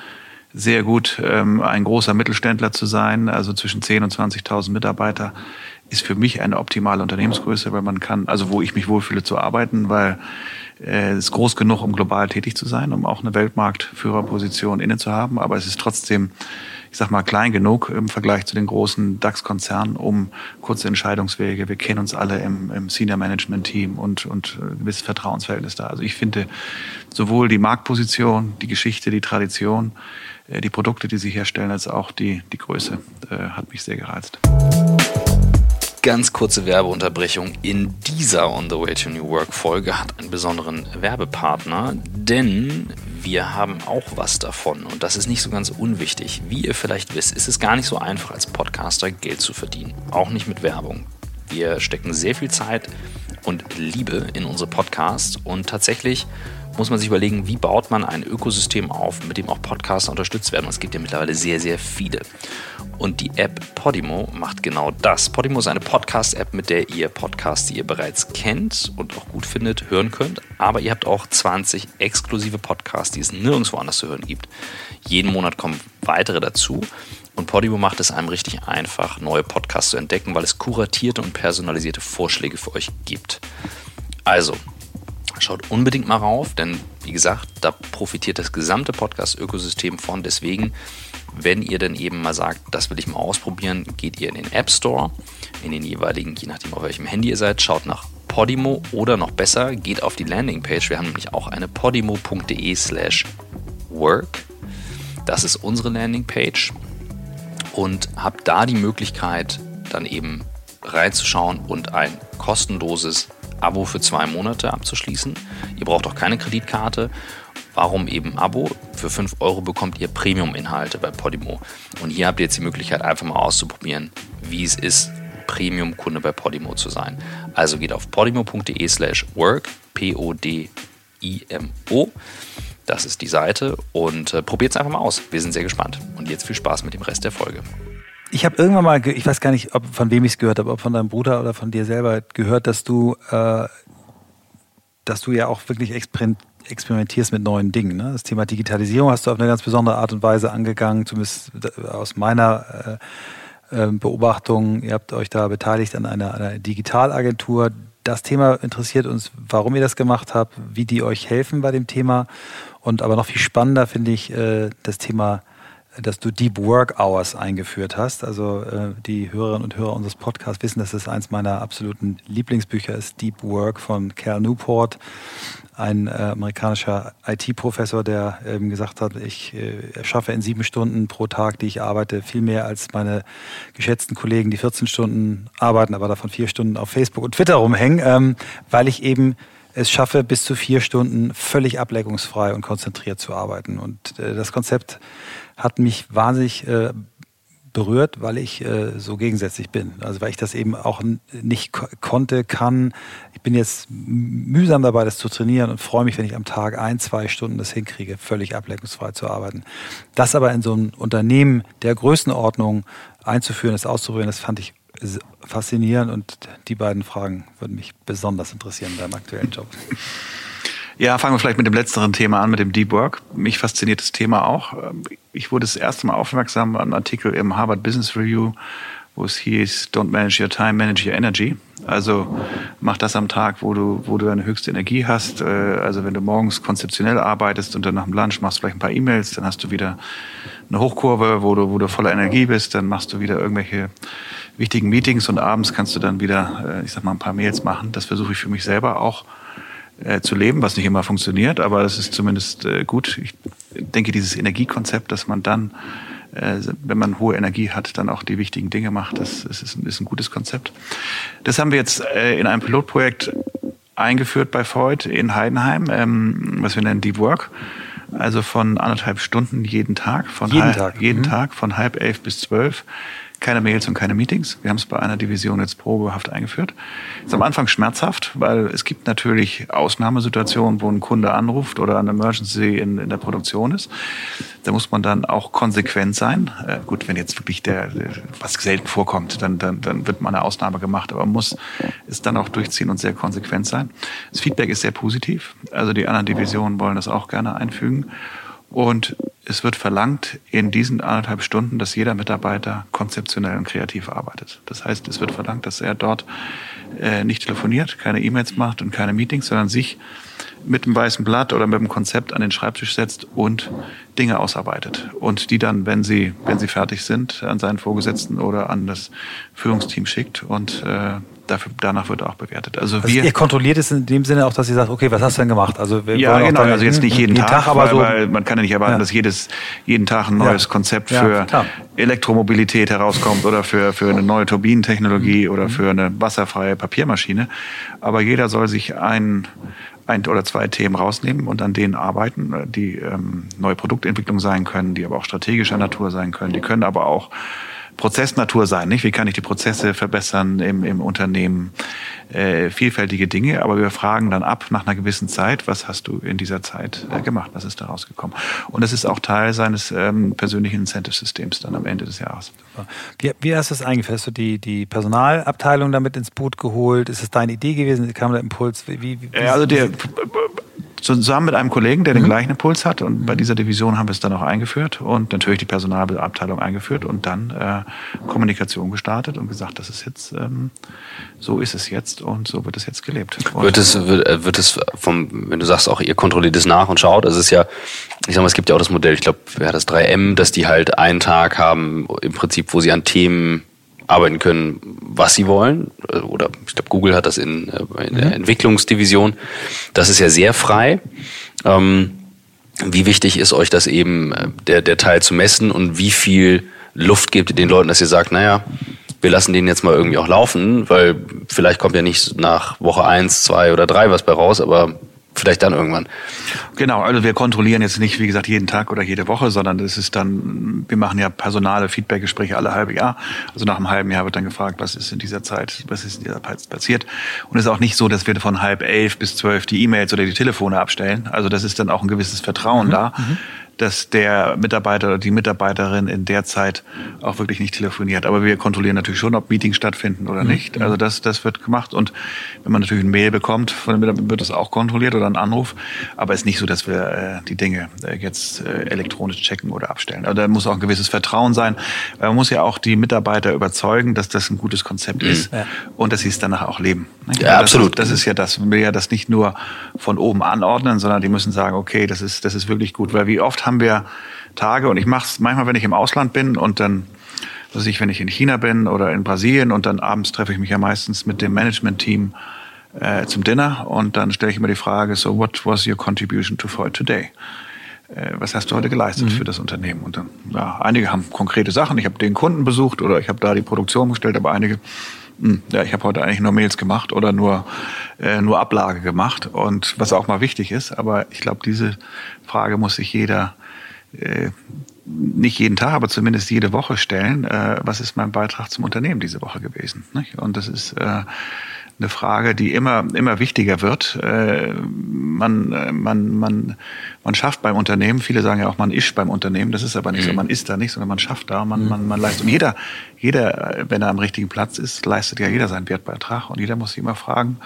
sehr gut, ähm, ein großer Mittelständler zu sein, also zwischen 10 und 20.000 Mitarbeiter, ist für mich eine optimale Unternehmensgröße, weil man kann, also wo ich mich wohlfühle zu arbeiten, weil äh, es ist groß genug, um global tätig zu sein, um auch eine Weltmarktführerposition inne zu haben, aber es ist trotzdem ich sag mal, klein genug im Vergleich zu den großen DAX-Konzernen, um kurze Entscheidungswege. Wir kennen uns alle im, im Senior-Management-Team und, und ein gewisses Vertrauensverhältnis da. Also ich finde sowohl die Marktposition, die Geschichte, die Tradition, äh, die Produkte, die sie herstellen, als auch die, die Größe äh, hat mich sehr gereizt ganz kurze Werbeunterbrechung in dieser On the Way to New Work Folge hat einen besonderen Werbepartner, denn wir haben auch was davon und das ist nicht so ganz unwichtig. Wie ihr vielleicht wisst, ist es gar nicht so einfach als Podcaster Geld zu verdienen, auch nicht mit Werbung. Wir stecken sehr viel Zeit und Liebe in unsere Podcasts und tatsächlich muss man sich überlegen, wie baut man ein Ökosystem auf, mit dem auch Podcaster unterstützt werden. Und es gibt ja mittlerweile sehr, sehr viele. Und die App Podimo macht genau das. Podimo ist eine Podcast-App, mit der ihr Podcasts, die ihr bereits kennt und auch gut findet, hören könnt. Aber ihr habt auch 20 exklusive Podcasts, die es nirgendwo anders zu hören gibt. Jeden Monat kommen weitere dazu. Und Podimo macht es einem richtig einfach, neue Podcasts zu entdecken, weil es kuratierte und personalisierte Vorschläge für euch gibt. Also, Schaut unbedingt mal rauf, denn wie gesagt, da profitiert das gesamte Podcast-Ökosystem von. Deswegen, wenn ihr dann eben mal sagt, das will ich mal ausprobieren, geht ihr in den App Store, in den jeweiligen, je nachdem auf welchem Handy ihr seid, schaut nach Podimo oder noch besser, geht auf die Landingpage. Wir haben nämlich auch eine podimo.de slash work. Das ist unsere Landingpage und habt da die Möglichkeit, dann eben reinzuschauen und ein kostenloses Abo für zwei Monate abzuschließen. Ihr braucht auch keine Kreditkarte. Warum eben Abo? Für 5 Euro bekommt ihr Premium-Inhalte bei Podimo. Und hier habt ihr jetzt die Möglichkeit, einfach mal auszuprobieren, wie es ist, Premium-Kunde bei Podimo zu sein. Also geht auf podimo.de slash work, P-O-D-I-M-O. Das ist die Seite und äh, probiert es einfach mal aus. Wir sind sehr gespannt. Und jetzt viel Spaß mit dem Rest der Folge. Ich habe irgendwann mal, ich weiß gar nicht, ob von wem ich es gehört habe, ob von deinem Bruder oder von dir selber gehört, dass du, äh, dass du ja auch wirklich experimentierst mit neuen Dingen. Ne? Das Thema Digitalisierung hast du auf eine ganz besondere Art und Weise angegangen, zumindest aus meiner äh, äh, Beobachtung. Ihr habt euch da beteiligt an einer, einer Digitalagentur. Das Thema interessiert uns, warum ihr das gemacht habt, wie die euch helfen bei dem Thema. Und aber noch viel spannender finde ich äh, das Thema dass du Deep Work Hours eingeführt hast. Also äh, die Hörerinnen und Hörer unseres Podcasts wissen, dass es eins meiner absoluten Lieblingsbücher ist, Deep Work von Cal Newport, ein äh, amerikanischer IT-Professor, der eben gesagt hat, ich äh, schaffe in sieben Stunden pro Tag, die ich arbeite, viel mehr als meine geschätzten Kollegen, die 14 Stunden arbeiten, aber davon vier Stunden auf Facebook und Twitter rumhängen, ähm, weil ich eben es schaffe, bis zu vier Stunden völlig ableckungsfrei und konzentriert zu arbeiten. Und äh, das Konzept hat mich wahnsinnig äh, berührt, weil ich äh, so gegensätzlich bin. Also weil ich das eben auch nicht konnte, kann. Ich bin jetzt mühsam dabei, das zu trainieren und freue mich, wenn ich am Tag ein, zwei Stunden das hinkriege, völlig ablenkungsfrei zu arbeiten. Das aber in so einem Unternehmen der Größenordnung einzuführen, das auszuprobieren, das fand ich faszinierend und die beiden Fragen würden mich besonders interessieren beim aktuellen Job. Ja, fangen wir vielleicht mit dem letzteren Thema an, mit dem Deep Work. Mich fasziniert das Thema auch. Ich wurde das erste Mal aufmerksam an einem Artikel im Harvard Business Review, wo es hieß, don't manage your time, manage your energy. Also mach das am Tag, wo du, wo du deine höchste Energie hast. Äh, also wenn du morgens konzeptionell arbeitest und dann nach dem Lunch machst du vielleicht ein paar E-Mails, dann hast du wieder eine Hochkurve, wo du, wo du voller Energie bist, dann machst du wieder irgendwelche wichtigen Meetings und abends kannst du dann wieder, äh, ich sag mal, ein paar Mails machen. Das versuche ich für mich selber auch äh, zu leben, was nicht immer funktioniert, aber es ist zumindest äh, gut. Ich denke, dieses Energiekonzept, dass man dann, äh, wenn man hohe Energie hat, dann auch die wichtigen Dinge macht, das, das ist, ein, ist ein gutes Konzept. Das haben wir jetzt äh, in einem Pilotprojekt eingeführt bei Freud in Heidenheim, ähm, was wir nennen Deep Work. Also von anderthalb Stunden jeden Tag, von jeden halb, Tag, jeden mhm. Tag von halb elf bis zwölf keine Mails und keine Meetings. Wir haben es bei einer Division jetzt probehaft eingeführt. Ist am Anfang schmerzhaft, weil es gibt natürlich Ausnahmesituationen, wo ein Kunde anruft oder eine Emergency in, in der Produktion ist. Da muss man dann auch konsequent sein. Äh, gut, wenn jetzt wirklich der, was selten vorkommt, dann, dann, dann wird mal eine Ausnahme gemacht, aber man muss es dann auch durchziehen und sehr konsequent sein. Das Feedback ist sehr positiv. Also die anderen Divisionen wollen das auch gerne einfügen. Und es wird verlangt in diesen anderthalb Stunden, dass jeder Mitarbeiter konzeptionell und kreativ arbeitet. Das heißt, es wird verlangt, dass er dort äh, nicht telefoniert, keine E-Mails macht und keine Meetings, sondern sich mit dem weißen Blatt oder mit dem Konzept an den Schreibtisch setzt und Dinge ausarbeitet und die dann, wenn sie, wenn sie fertig sind, an seinen Vorgesetzten oder an das Führungsteam schickt und äh, dafür, danach wird auch bewertet. Also, also wir ihr kontrolliert es in dem Sinne auch, dass ihr sagt, okay, was hast du denn gemacht? Also wir ja, genau, also jetzt nicht jeden, jeden Tag, Tag, aber weil, so, weil man kann ja nicht erwarten, ja. dass jedes jeden Tag ein neues ja. Konzept für ja, Elektromobilität herauskommt oder für für eine neue Turbinentechnologie mhm. oder für eine wasserfreie Papiermaschine. Aber jeder soll sich ein ein oder zwei Themen rausnehmen und an denen arbeiten, die ähm, neue Produktentwicklung sein können, die aber auch strategischer Natur sein können. Die können aber auch Prozessnatur sein. Nicht? Wie kann ich die Prozesse verbessern im, im Unternehmen? Äh, vielfältige Dinge, aber wir fragen dann ab nach einer gewissen Zeit, was hast du in dieser Zeit äh, gemacht, was ist da rausgekommen? Und das ist auch Teil seines ähm, persönlichen Incentive-Systems dann am Ende des Jahres. Wie, wie hast du das eingeführt? Hast du die, die Personalabteilung damit ins Boot geholt? Ist es deine Idee gewesen? Kam der Impuls? Wie, wie, wie also der zusammen mit einem Kollegen, der den mhm. gleichen Impuls hat. Und bei dieser Division haben wir es dann auch eingeführt und natürlich die Personalabteilung eingeführt und dann äh, Kommunikation gestartet und gesagt, das ist jetzt, ähm, so ist es jetzt und so wird es jetzt gelebt. Und wird es, wird, äh, wird es vom, wenn du sagst auch, ihr kontrolliert es nach und schaut, es ist ja, ich sag mal, es gibt ja auch das Modell, ich glaube, wer hat das 3M, dass die halt einen Tag haben, im Prinzip, wo sie an Themen arbeiten können, was sie wollen. Oder ich glaube, Google hat das in, äh, in der mhm. Entwicklungsdivision. Das ist ja sehr frei. Ähm, wie wichtig ist euch das eben, äh, der, der Teil zu messen und wie viel Luft gibt ihr den Leuten, dass ihr sagt, naja, wir lassen den jetzt mal irgendwie auch laufen, weil vielleicht kommt ja nicht nach Woche eins, zwei oder drei was bei raus, aber vielleicht dann irgendwann. Genau, also wir kontrollieren jetzt nicht, wie gesagt, jeden Tag oder jede Woche, sondern es ist dann, wir machen ja personale Feedbackgespräche alle halbe Jahr. Also nach einem halben Jahr wird dann gefragt, was ist in dieser Zeit, was ist in dieser Zeit passiert. Und es ist auch nicht so, dass wir von halb elf bis zwölf die E-Mails oder die Telefone abstellen. Also das ist dann auch ein gewisses Vertrauen mhm. da. Mhm dass der Mitarbeiter oder die Mitarbeiterin in der Zeit auch wirklich nicht telefoniert. Aber wir kontrollieren natürlich schon, ob Meetings stattfinden oder mhm. nicht. Also das, das wird gemacht. Und wenn man natürlich ein Mail bekommt von dem Mitarbeiter, wird das auch kontrolliert oder ein Anruf. Aber es ist nicht so, dass wir äh, die Dinge äh, jetzt äh, elektronisch checken oder abstellen. Aber da muss auch ein gewisses Vertrauen sein. Man muss ja auch die Mitarbeiter überzeugen, dass das ein gutes Konzept mhm. ist ja. und dass sie es danach auch leben. Ja, das absolut. Ist, das ist ja das. Man will ja das nicht nur von oben anordnen, sondern die müssen sagen, okay, das ist, das ist wirklich gut. Weil wie oft haben haben wir Tage und ich mache es manchmal, wenn ich im Ausland bin und dann, was ich, wenn ich in China bin oder in Brasilien und dann abends treffe ich mich ja meistens mit dem Management-Team äh, zum Dinner und dann stelle ich immer die Frage, so what was your contribution to Freud today? Äh, was hast du heute geleistet mhm. für das Unternehmen? Und dann, ja, einige haben konkrete Sachen. Ich habe den Kunden besucht oder ich habe da die Produktion gestellt, aber einige, hm, ja, ich habe heute eigentlich nur Mails gemacht oder nur äh, nur Ablage gemacht. Und was auch mal wichtig ist, aber ich glaube, diese Frage muss sich jeder äh, nicht jeden Tag, aber zumindest jede Woche stellen, äh, was ist mein Beitrag zum Unternehmen diese Woche gewesen. Nicht? Und das ist äh, eine Frage, die immer, immer wichtiger wird. Äh, man, äh, man, man, man schafft beim Unternehmen, viele sagen ja auch, man ist beim Unternehmen, das ist aber nicht mhm. so, man ist da nicht, sondern man schafft da, man, mhm. man, man leistet. Und jeder, jeder, wenn er am richtigen Platz ist, leistet ja jeder seinen Wertbeitrag. Und jeder muss sich immer fragen,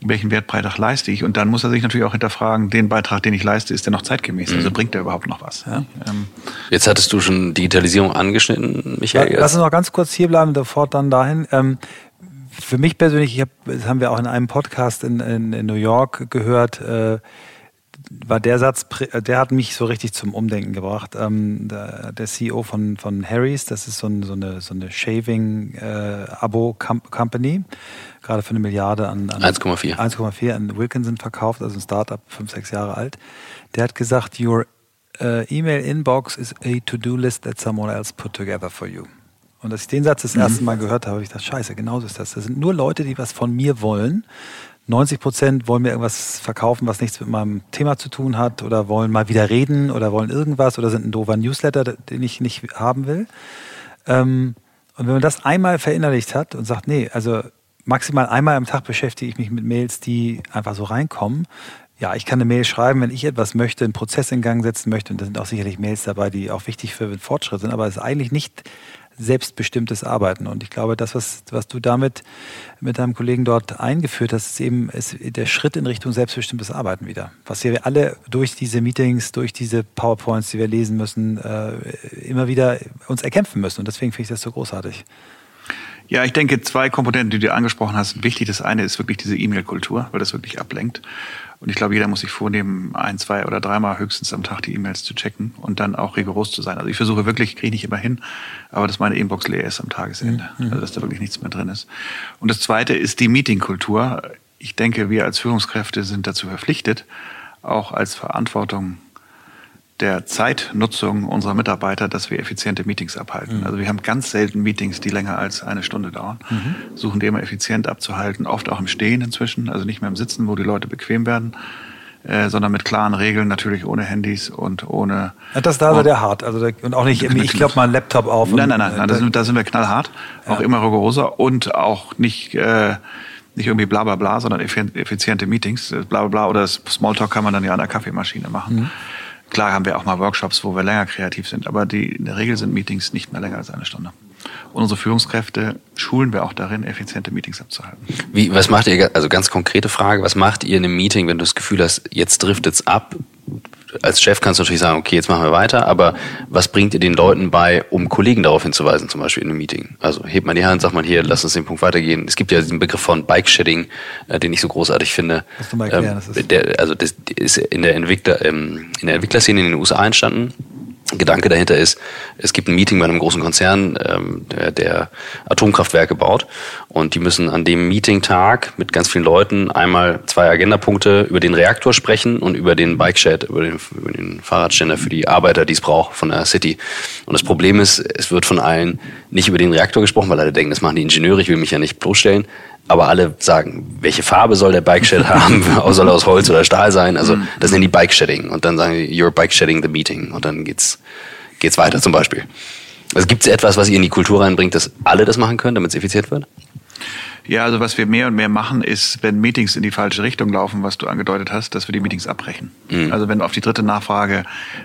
welchen Wertbeitrag leiste ich? Und dann muss er sich natürlich auch hinterfragen, den Beitrag, den ich leiste, ist der noch zeitgemäß? Mhm. Also bringt der überhaupt noch was? Ja? Ähm, Jetzt hattest du schon Digitalisierung angeschnitten, Michael. Lass uns noch ganz kurz hier bleiben, sofort dann dahin. Ähm, für mich persönlich, ich hab, das haben wir auch in einem Podcast in, in, in New York gehört, äh, war der Satz, der hat mich so richtig zum Umdenken gebracht. Ähm, der, der, CEO von, von Harry's, das ist so, ein, so eine, so eine Shaving-Abo-Company, äh, gerade für eine Milliarde an, an 1,4 1,4 an Wilkinson verkauft, also ein Startup, fünf, sechs Jahre alt. Der hat gesagt, your uh, email inbox is a to-do list that someone else put together for you. Und als ich den Satz das mhm. erste Mal gehört habe, habe ich gedacht, scheiße, genauso ist das. Das sind nur Leute, die was von mir wollen. 90 Prozent wollen mir irgendwas verkaufen, was nichts mit meinem Thema zu tun hat oder wollen mal wieder reden oder wollen irgendwas oder sind ein doofer Newsletter, den ich nicht haben will. Ähm, und wenn man das einmal verinnerlicht hat und sagt, nee, also maximal einmal am Tag beschäftige ich mich mit Mails, die einfach so reinkommen. Ja, ich kann eine Mail schreiben, wenn ich etwas möchte, einen Prozess in Gang setzen möchte. Und da sind auch sicherlich Mails dabei, die auch wichtig für den Fortschritt sind. Aber es ist eigentlich nicht selbstbestimmtes Arbeiten. Und ich glaube, das, was, was du damit mit deinem Kollegen dort eingeführt hast, ist eben ist der Schritt in Richtung selbstbestimmtes Arbeiten wieder. Was wir alle durch diese Meetings, durch diese PowerPoints, die wir lesen müssen, äh, immer wieder uns erkämpfen müssen. Und deswegen finde ich das so großartig. Ja, ich denke, zwei Komponenten, die du angesprochen hast, wichtig. Das eine ist wirklich diese E-Mail-Kultur, weil das wirklich ablenkt. Und ich glaube, jeder muss sich vornehmen, ein, zwei oder dreimal höchstens am Tag die E-Mails zu checken und dann auch rigoros zu sein. Also ich versuche wirklich, kriege ich nicht immer hin, aber dass meine Inbox leer ist am Tagesende. Mhm. Also dass da wirklich nichts mehr drin ist. Und das zweite ist die Meeting-Kultur. Ich denke, wir als Führungskräfte sind dazu verpflichtet, auch als Verantwortung der Zeitnutzung unserer Mitarbeiter, dass wir effiziente Meetings abhalten. Mhm. Also wir haben ganz selten Meetings, die länger als eine Stunde dauern. Mhm. Suchen die immer effizient abzuhalten, oft auch im Stehen inzwischen, also nicht mehr im Sitzen, wo die Leute bequem werden. Äh, sondern mit klaren Regeln, natürlich ohne Handys und ohne. Ja, das da ist der hart. Also der, und auch nicht, ich glaube mal einen Laptop auf. Nein, nein, nein, nein da, sind, da sind wir knallhart, ja. auch immer rigoroser und auch nicht äh, nicht irgendwie bla bla bla, sondern effiziente Meetings. Bla bla bla oder Smalltalk kann man dann ja an der Kaffeemaschine machen. Mhm. Klar haben wir auch mal Workshops, wo wir länger kreativ sind, aber die, in der Regel sind Meetings nicht mehr länger als eine Stunde. Und unsere Führungskräfte schulen wir auch darin, effiziente Meetings abzuhalten. Wie, was macht ihr, also ganz konkrete Frage, was macht ihr in einem Meeting, wenn du das Gefühl hast, jetzt driftet's ab, als Chef kannst du natürlich sagen, okay, jetzt machen wir weiter, aber was bringt ihr den Leuten bei, um Kollegen darauf hinzuweisen, zum Beispiel in einem Meeting? Also hebt man die Hand, sagt man hier, lass uns den Punkt weitergehen. Es gibt ja diesen Begriff von Bike-Shedding, äh, den ich so großartig finde. Kannst du mal erklären, ähm, das ist? Der, also das ist in der Entwickler, ähm, in der Entwicklerszene in den USA entstanden Gedanke dahinter ist, es gibt ein Meeting bei einem großen Konzern, ähm, der, der Atomkraftwerke baut und die müssen an dem Meeting-Tag mit ganz vielen Leuten einmal zwei Agendapunkte über den Reaktor sprechen und über den Bike-Shed, über den, über den Fahrradständer für die Arbeiter, die es braucht von der City. Und das Problem ist, es wird von allen nicht über den Reaktor gesprochen, weil alle denken, das machen die Ingenieure, ich will mich ja nicht bloßstellen, aber alle sagen, welche Farbe soll der Bike-Shed haben? soll er aus Holz oder Stahl sein? Also mhm. das nennen die Bike-Shedding. Und dann sagen die, you're bike-shedding the meeting. Und dann geht's, geht's weiter zum Beispiel. Also gibt es etwas, was ihr in die Kultur reinbringt, dass alle das machen können, damit es effizient wird? Ja, also was wir mehr und mehr machen, ist, wenn Meetings in die falsche Richtung laufen, was du angedeutet hast, dass wir die Meetings abbrechen. Mhm. Also wenn auf die dritte Nachfrage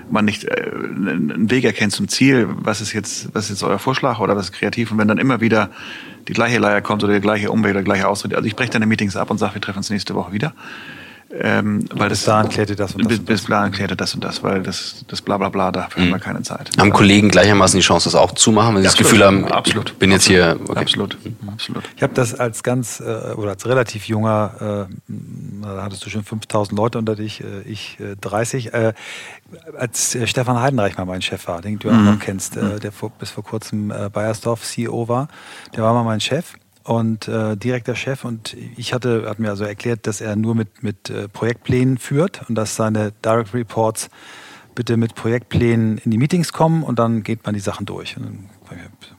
man nicht äh, einen Weg erkennt zum Ziel, was ist jetzt, was ist jetzt euer Vorschlag oder was ist kreativ und wenn dann immer wieder die gleiche Leier kommt oder der gleiche Umweg oder der gleiche Ausritt. Also ich breche deine Meetings ab und sage, wir treffen uns nächste Woche wieder. Ähm, weil bis dahin klärte das und das. Bis, bis dahin klärte das und das, weil das, das bla bla bla, dafür mhm. haben wir keine Zeit. Haben Kollegen gleichermaßen die Chance, das auch zu machen, wenn sie ja, das Gefühl haben, absolut. ich bin jetzt hier. Okay. Absolut. absolut. Ich habe das als ganz, äh, oder als relativ junger, äh, da hattest du schon 5000 Leute unter dich, äh, ich 30, äh, als Stefan Heidenreich mal mein Chef war, den du mhm. auch noch kennst, mhm. der vor, bis vor kurzem Bayersdorf CEO war, der war mal mein Chef und äh, direkter Chef und ich hatte hat mir also erklärt, dass er nur mit mit äh, Projektplänen führt und dass seine Direct Reports bitte mit Projektplänen in die Meetings kommen und dann geht man die Sachen durch. Und dann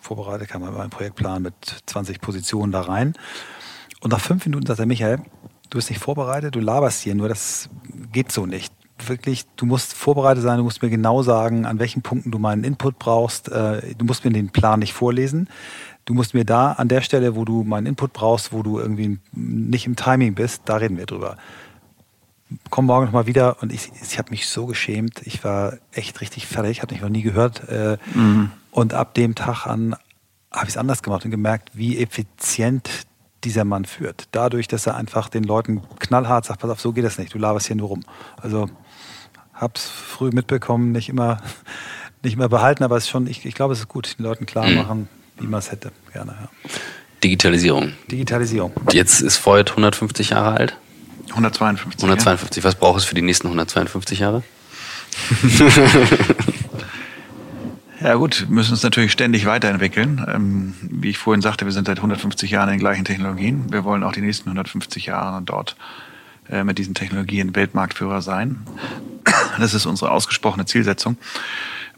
vorbereitet kam man einen Projektplan mit 20 Positionen da rein und nach fünf Minuten sagt er Michael, du bist nicht vorbereitet, du laberst hier nur, das geht so nicht. Wirklich, du musst vorbereitet sein, du musst mir genau sagen, an welchen Punkten du meinen Input brauchst. Äh, du musst mir den Plan nicht vorlesen du musst mir da an der Stelle, wo du meinen Input brauchst, wo du irgendwie nicht im Timing bist, da reden wir drüber. Komm morgen nochmal wieder und ich, ich habe mich so geschämt. Ich war echt richtig fertig, habe mich noch nie gehört. Äh, mhm. Und ab dem Tag an habe ich es anders gemacht und gemerkt, wie effizient dieser Mann führt. Dadurch, dass er einfach den Leuten knallhart sagt, pass auf, so geht das nicht, du laberst hier nur rum. Also hab's früh mitbekommen, nicht immer, nicht immer behalten, aber es ist schon, ich, ich glaube, es ist gut, den Leuten klar mhm. machen, wie man es hätte. Gerne, ja. Digitalisierung. Digitalisierung. Jetzt ist Freud 150 Jahre alt. 152. 152. Ja. Was braucht es für die nächsten 152 Jahre? ja gut, wir müssen uns natürlich ständig weiterentwickeln. Ähm, wie ich vorhin sagte, wir sind seit 150 Jahren in den gleichen Technologien. Wir wollen auch die nächsten 150 Jahre dort äh, mit diesen Technologien Weltmarktführer sein. Das ist unsere ausgesprochene Zielsetzung.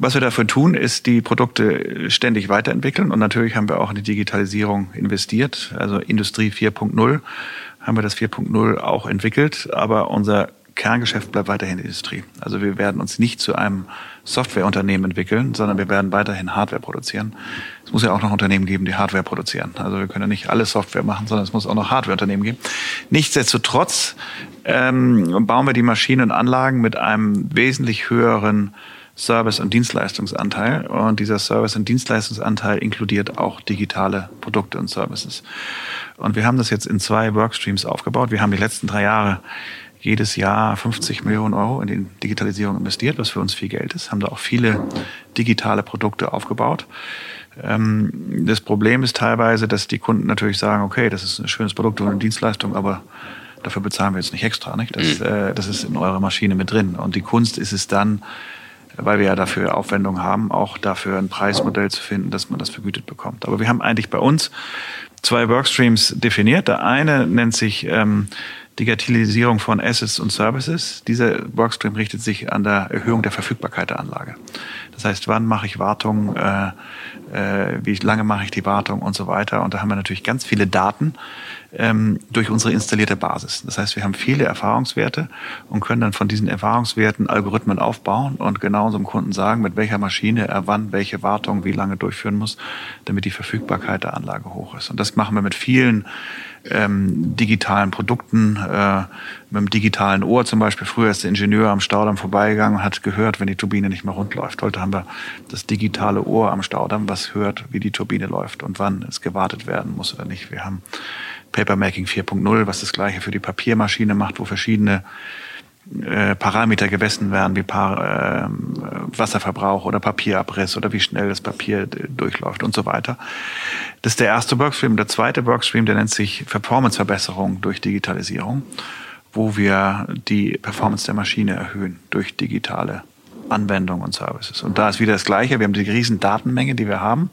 Was wir dafür tun, ist die Produkte ständig weiterentwickeln und natürlich haben wir auch in die Digitalisierung investiert. Also Industrie 4.0 haben wir das 4.0 auch entwickelt, aber unser Kerngeschäft bleibt weiterhin Industrie. Also wir werden uns nicht zu einem Softwareunternehmen entwickeln, sondern wir werden weiterhin Hardware produzieren. Es muss ja auch noch Unternehmen geben, die Hardware produzieren. Also wir können ja nicht alle Software machen, sondern es muss auch noch Hardwareunternehmen geben. Nichtsdestotrotz ähm, bauen wir die Maschinen und Anlagen mit einem wesentlich höheren Service- und Dienstleistungsanteil. Und dieser Service- und Dienstleistungsanteil inkludiert auch digitale Produkte und Services. Und wir haben das jetzt in zwei Workstreams aufgebaut. Wir haben die letzten drei Jahre jedes Jahr 50 Millionen Euro in die Digitalisierung investiert, was für uns viel Geld ist, haben da auch viele digitale Produkte aufgebaut. Ähm, das Problem ist teilweise, dass die Kunden natürlich sagen, okay, das ist ein schönes Produkt und eine Dienstleistung, aber dafür bezahlen wir jetzt nicht extra. Nicht? Das, mhm. äh, das ist in eurer Maschine mit drin. Und die Kunst ist es dann, weil wir ja dafür Aufwendungen haben, auch dafür ein Preismodell zu finden, dass man das vergütet bekommt. Aber wir haben eigentlich bei uns zwei Workstreams definiert. Der eine nennt sich ähm, Digitalisierung von Assets und Services. Dieser Workstream richtet sich an der Erhöhung der Verfügbarkeit der Anlage. Das heißt, wann mache ich Wartung, äh, äh, wie lange mache ich die Wartung und so weiter. Und da haben wir natürlich ganz viele Daten, ähm, durch unsere installierte Basis. Das heißt, wir haben viele Erfahrungswerte und können dann von diesen Erfahrungswerten Algorithmen aufbauen und genau unserem Kunden sagen, mit welcher Maschine er wann welche Wartung wie lange durchführen muss, damit die Verfügbarkeit der Anlage hoch ist. Und das machen wir mit vielen ähm, digitalen Produkten, äh, mit dem digitalen Ohr zum Beispiel. Früher ist der Ingenieur am Staudamm vorbeigegangen und hat gehört, wenn die Turbine nicht mehr rund läuft. Heute haben wir das digitale Ohr am Staudamm, was hört, wie die Turbine läuft und wann es gewartet werden muss oder nicht. Wir haben Papermaking 4.0, was das gleiche für die Papiermaschine macht, wo verschiedene äh, Parameter gemessen werden, wie pa äh, Wasserverbrauch oder Papierabriss oder wie schnell das Papier durchläuft und so weiter. Das ist der erste Workstream. Der zweite Workstream, der nennt sich Performanceverbesserung durch Digitalisierung, wo wir die Performance der Maschine erhöhen durch digitale Anwendungen und Services. Und da ist wieder das Gleiche. Wir haben die riesen Datenmenge, die wir haben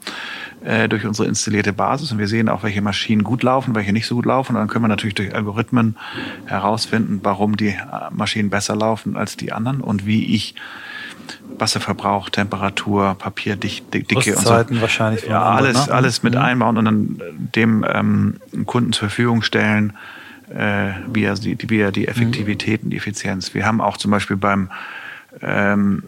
äh, durch unsere installierte Basis und wir sehen auch, welche Maschinen gut laufen, welche nicht so gut laufen. Und dann können wir natürlich durch Algorithmen herausfinden, warum die äh, Maschinen besser laufen als die anderen und wie ich Wasserverbrauch, Temperatur, Papierdicke und so. wahrscheinlich. Ja, alles, ne? alles mit mhm. einbauen und dann dem ähm, Kunden zur Verfügung stellen, äh, wie, er die, wie er die Effektivität und die Effizienz. Wir haben auch zum Beispiel beim ähm,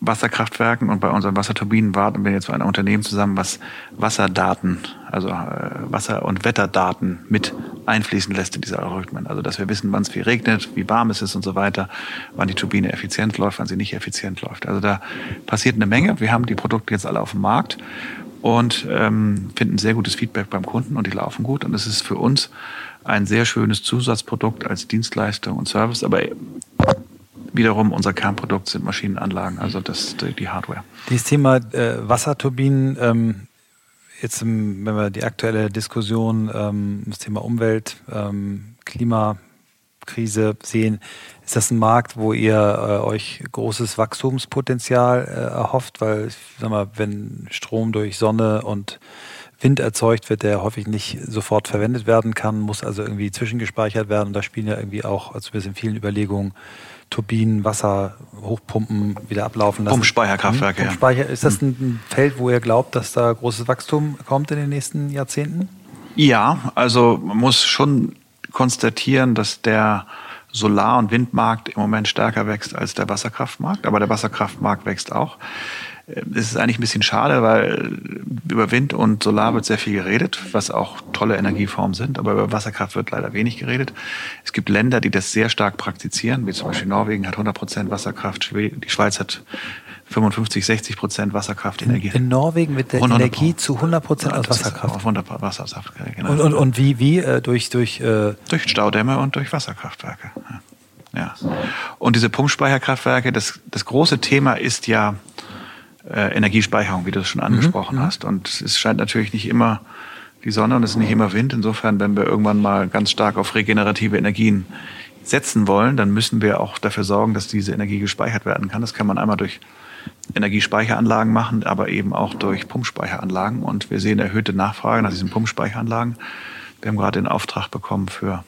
Wasserkraftwerken und bei unseren Wasserturbinen warten wir jetzt für ein Unternehmen zusammen, was Wasserdaten, also äh, Wasser- und Wetterdaten mit einfließen lässt in diese Algorithmen. Also dass wir wissen, wann es viel regnet, wie warm es ist und so weiter, wann die Turbine effizient läuft, wann sie nicht effizient läuft. Also da passiert eine Menge. Wir haben die Produkte jetzt alle auf dem Markt und ähm, finden sehr gutes Feedback beim Kunden und die laufen gut. Und es ist für uns ein sehr schönes Zusatzprodukt als Dienstleistung und Service. Aber wiederum unser Kernprodukt sind Maschinenanlagen, also das, die Hardware. Dieses Thema äh, Wasserturbinen, ähm, jetzt wenn wir die aktuelle Diskussion, ähm, das Thema Umwelt, ähm, Klimakrise sehen, ist das ein Markt, wo ihr äh, euch großes Wachstumspotenzial äh, erhofft? Weil, ich sag mal, wenn Strom durch Sonne und Wind erzeugt wird, der häufig nicht sofort verwendet werden kann, muss also irgendwie zwischengespeichert werden. Da spielen ja irgendwie auch, also wir sind in vielen Überlegungen, Turbinen, Wasser, Hochpumpen wieder ablaufen lassen. Pumpspeicherkraftwerke, hm? Pumpspeicher. Ist das ein Feld, wo ihr glaubt, dass da großes Wachstum kommt in den nächsten Jahrzehnten? Ja, also man muss schon konstatieren, dass der Solar- und Windmarkt im Moment stärker wächst als der Wasserkraftmarkt, aber der Wasserkraftmarkt wächst auch. Es ist eigentlich ein bisschen schade, weil über Wind und Solar wird sehr viel geredet, was auch tolle Energieformen sind, aber über Wasserkraft wird leider wenig geredet. Es gibt Länder, die das sehr stark praktizieren, wie zum Beispiel Norwegen hat 100 Prozent Wasserkraft, die Schweiz hat 55, 60 Prozent Wasserkraftenergie. In Norwegen wird der Energie zu 100 Prozent aus Wasserkraft. Wunderbar, Wasserkraft, genau. Und, und, und wie, wie? Äh, durch, durch, äh durch Staudämme und durch Wasserkraftwerke. Ja. Und diese Pumpspeicherkraftwerke, das, das große Thema ist ja, äh, Energiespeicherung, wie du es schon mhm. angesprochen mhm. hast. Und es scheint natürlich nicht immer die Sonne und es ist nicht immer Wind. Insofern, wenn wir irgendwann mal ganz stark auf regenerative Energien setzen wollen, dann müssen wir auch dafür sorgen, dass diese Energie gespeichert werden kann. Das kann man einmal durch Energiespeicheranlagen machen, aber eben auch durch Pumpspeicheranlagen. Und wir sehen erhöhte Nachfrage nach diesen Pumpspeicheranlagen. Wir haben gerade den Auftrag bekommen für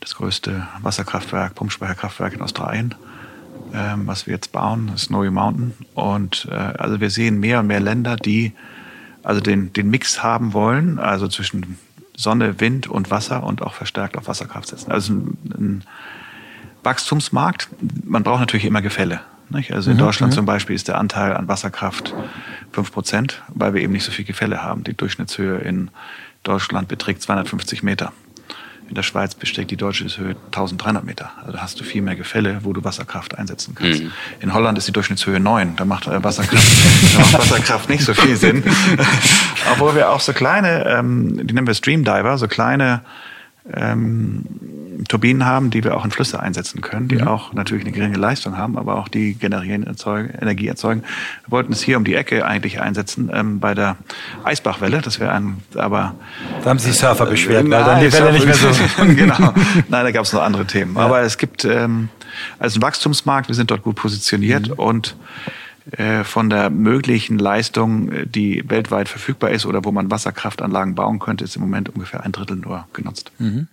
das größte Wasserkraftwerk, Pumpspeicherkraftwerk in Australien ähm, was wir jetzt bauen, das Snowy Mountain. Und äh, also wir sehen mehr und mehr Länder, die also den, den Mix haben wollen, also zwischen Sonne, Wind und Wasser und auch verstärkt auf Wasserkraft setzen. Also ein, ein Wachstumsmarkt. Man braucht natürlich immer Gefälle. Nicht? Also in mhm, Deutschland mhm. zum Beispiel ist der Anteil an Wasserkraft fünf Prozent, weil wir eben nicht so viel Gefälle haben. Die Durchschnittshöhe in Deutschland beträgt 250 Meter. In der Schweiz besteht die deutsche Höhe 1300 Meter. Also da hast du viel mehr Gefälle, wo du Wasserkraft einsetzen kannst. Mhm. In Holland ist die Durchschnittshöhe 9. Da macht, äh, Wasserkraft, da macht Wasserkraft nicht so viel Sinn. Obwohl wir auch so kleine, ähm, die nennen wir Streamdiver, so kleine ähm, Turbinen haben, die wir auch in Flüsse einsetzen können, die mhm. auch natürlich eine geringe Leistung haben, aber auch die generieren erzeugen, Energie erzeugen. Wir wollten es hier um die Ecke eigentlich einsetzen ähm, bei der Eisbachwelle. Das wäre ein, aber da haben sich Surfer beschwert, äh, weil dann die Welle nicht mehr so. genau. Nein, da gab es noch andere Themen. Ja. Aber es gibt ähm, also Wachstumsmarkt. Wir sind dort gut positioniert mhm. und von der möglichen Leistung, äh, die weltweit verfügbar ist oder wo man Wasserkraftanlagen bauen könnte, ist im Moment ungefähr ein Drittel nur genutzt. Mhm.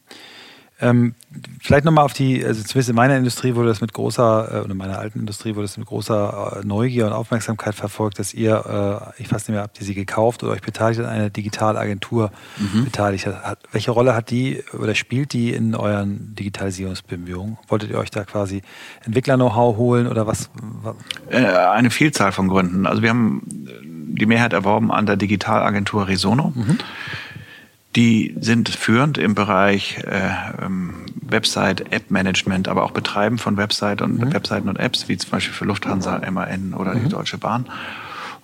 Ähm, vielleicht nochmal auf die, also zumindest in meiner Industrie wurde das mit großer, äh, oder in meiner alten Industrie wurde das mit großer äh, Neugier und Aufmerksamkeit verfolgt, dass ihr, äh, ich weiß nicht mehr, habt ihr sie gekauft oder euch beteiligt an einer Digitalagentur mhm. beteiligt hat. Welche Rolle hat die oder spielt die in euren Digitalisierungsbemühungen? Wolltet ihr euch da quasi Entwickler-Know-how holen oder was? Äh, eine Vielzahl von Gründen. Also wir haben die Mehrheit erworben an der Digitalagentur Resono. Mhm die sind führend im Bereich äh, ähm, Website, App-Management, aber auch Betreiben von Website und mhm. Webseiten und Apps, wie zum Beispiel für Lufthansa, MAN oder mhm. die Deutsche Bahn.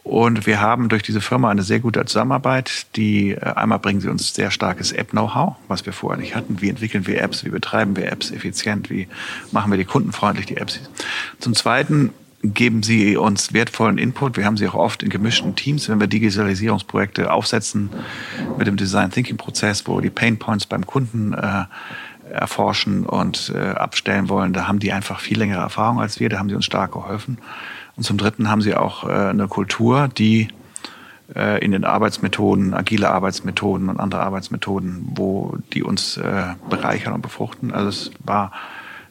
Und wir haben durch diese Firma eine sehr gute Zusammenarbeit. Die äh, einmal bringen sie uns sehr starkes App-Know-how, was wir vorher nicht hatten. Wie entwickeln wir Apps? Wie betreiben wir Apps effizient? Wie machen wir die kundenfreundlich, die Apps? Zum Zweiten geben Sie uns wertvollen Input. Wir haben sie auch oft in gemischten Teams, wenn wir Digitalisierungsprojekte aufsetzen mit dem Design Thinking Prozess, wo die Pain Points beim Kunden äh, erforschen und äh, abstellen wollen, da haben die einfach viel längere Erfahrung als wir, da haben sie uns stark geholfen. Und zum Dritten haben sie auch äh, eine Kultur, die äh, in den Arbeitsmethoden, agile Arbeitsmethoden und andere Arbeitsmethoden, wo die uns äh, bereichern und befruchten. Also es war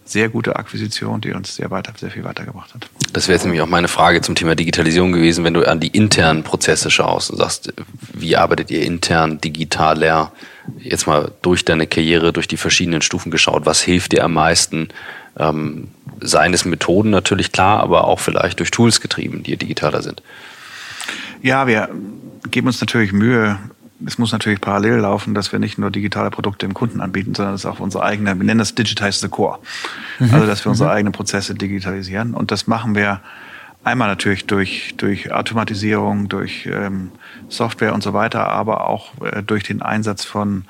sehr gute Akquisition, die uns sehr weiter, sehr viel weitergebracht hat. Das wäre jetzt nämlich auch meine Frage zum Thema Digitalisierung gewesen, wenn du an die internen Prozesse schaust und sagst, wie arbeitet ihr intern digitaler? Jetzt mal durch deine Karriere, durch die verschiedenen Stufen geschaut, was hilft dir am meisten? Ähm, seien es Methoden natürlich klar, aber auch vielleicht durch Tools getrieben, die digitaler sind. Ja, wir geben uns natürlich Mühe, es muss natürlich parallel laufen, dass wir nicht nur digitale Produkte dem Kunden anbieten, sondern es auch unsere eigene, wir nennen das Digitize the Core. Mhm. Also, dass wir unsere mhm. eigenen Prozesse digitalisieren. Und das machen wir einmal natürlich durch, durch Automatisierung, durch ähm, Software und so weiter, aber auch äh, durch den Einsatz von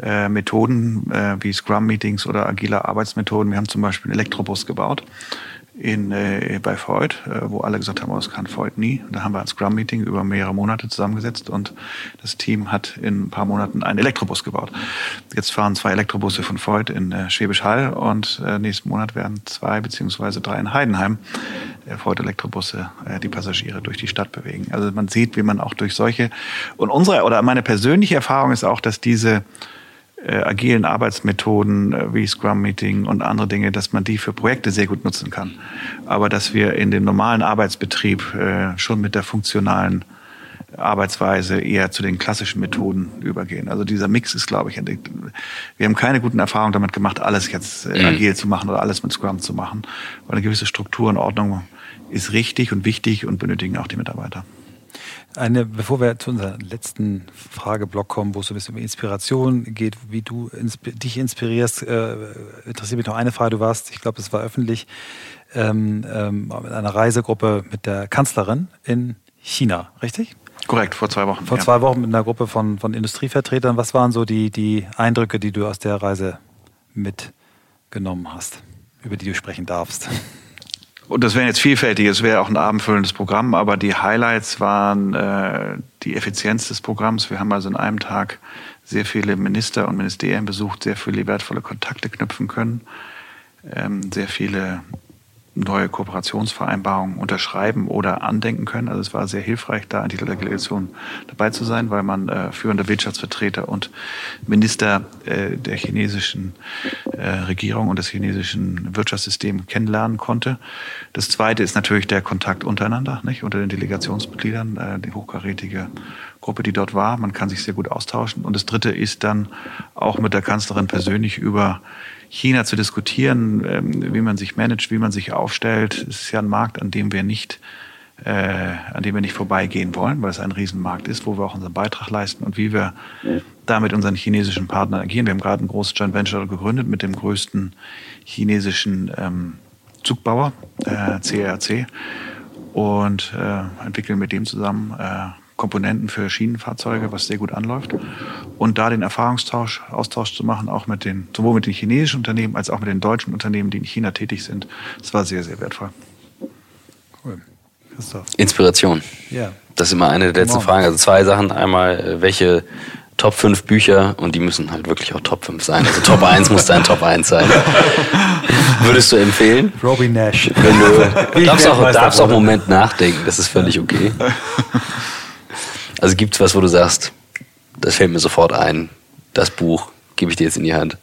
äh, Methoden äh, wie Scrum-Meetings oder agile Arbeitsmethoden. Wir haben zum Beispiel einen Elektrobus gebaut in, äh, bei Freud, äh, wo alle gesagt haben, oh, das kann Freud nie. Und da haben wir ein Scrum-Meeting über mehrere Monate zusammengesetzt und das Team hat in ein paar Monaten einen Elektrobus gebaut. Jetzt fahren zwei Elektrobusse von Freud in äh, Schwäbisch Hall und äh, nächsten Monat werden zwei beziehungsweise drei in Heidenheim äh, Freud-Elektrobusse äh, die Passagiere durch die Stadt bewegen. Also man sieht, wie man auch durch solche und unsere oder meine persönliche Erfahrung ist auch, dass diese äh, agilen Arbeitsmethoden äh, wie Scrum Meeting und andere Dinge, dass man die für Projekte sehr gut nutzen kann. Aber dass wir in dem normalen Arbeitsbetrieb äh, schon mit der funktionalen Arbeitsweise eher zu den klassischen Methoden übergehen. Also dieser Mix ist, glaube ich, wir haben keine guten Erfahrungen damit gemacht, alles jetzt äh, mhm. agil zu machen oder alles mit Scrum zu machen, weil eine gewisse Struktur und Ordnung ist richtig und wichtig und benötigen auch die Mitarbeiter. Eine, bevor wir zu unserem letzten Frageblock kommen, wo es so ein bisschen um Inspiration geht, wie du insp dich inspirierst, äh, interessiert mich noch eine Frage. Du warst, ich glaube, es war öffentlich, ähm, ähm, mit einer Reisegruppe mit der Kanzlerin in China, richtig? Korrekt, vor zwei Wochen. Vor ja. zwei Wochen mit einer Gruppe von, von Industrievertretern. Was waren so die, die Eindrücke, die du aus der Reise mitgenommen hast, über die du sprechen darfst? Und das wäre jetzt vielfältig, es wäre auch ein abendfüllendes Programm, aber die Highlights waren äh, die Effizienz des Programms. Wir haben also in einem Tag sehr viele Minister und Ministerien besucht, sehr viele wertvolle Kontakte knüpfen können, ähm, sehr viele neue Kooperationsvereinbarungen unterschreiben oder andenken können. Also es war sehr hilfreich, da an dieser Delegation dabei zu sein, weil man äh, führende Wirtschaftsvertreter und Minister äh, der chinesischen äh, Regierung und des chinesischen Wirtschaftssystems kennenlernen konnte. Das Zweite ist natürlich der Kontakt untereinander, nicht unter den Delegationsmitgliedern, äh, die hochkarätige Gruppe, die dort war. Man kann sich sehr gut austauschen. Und das Dritte ist dann auch mit der Kanzlerin persönlich über China zu diskutieren, ähm, wie man sich managt, wie man sich aufstellt. Es ist ja ein Markt, an dem wir nicht äh, an dem wir nicht vorbeigehen wollen, weil es ein Riesenmarkt ist, wo wir auch unseren Beitrag leisten und wie wir da mit unseren chinesischen Partnern agieren. Wir haben gerade ein großes Joint Venture gegründet mit dem größten chinesischen ähm, Zugbauer, äh, CRC, und äh, entwickeln mit dem zusammen äh, Komponenten für Schienenfahrzeuge, was sehr gut anläuft. Und da den Erfahrungstausch, Austausch zu machen, auch mit den, sowohl mit den chinesischen Unternehmen als auch mit den deutschen Unternehmen, die in China tätig sind, das war sehr, sehr wertvoll. Cool. Christoph. Inspiration. Ja. Das ist immer eine der letzten Fragen. Also zwei Sachen. Einmal, äh, welche Top 5 Bücher und die müssen halt wirklich auch Top 5 sein. Also Top 1 muss dein Top 1 sein. Würdest du empfehlen? Robbie Nash. Wenn du darfst auch, darfst auch einen Moment nachdenken, das ist völlig okay. Also gibt es was, wo du sagst, das fällt mir sofort ein, das Buch gebe ich dir jetzt in die Hand?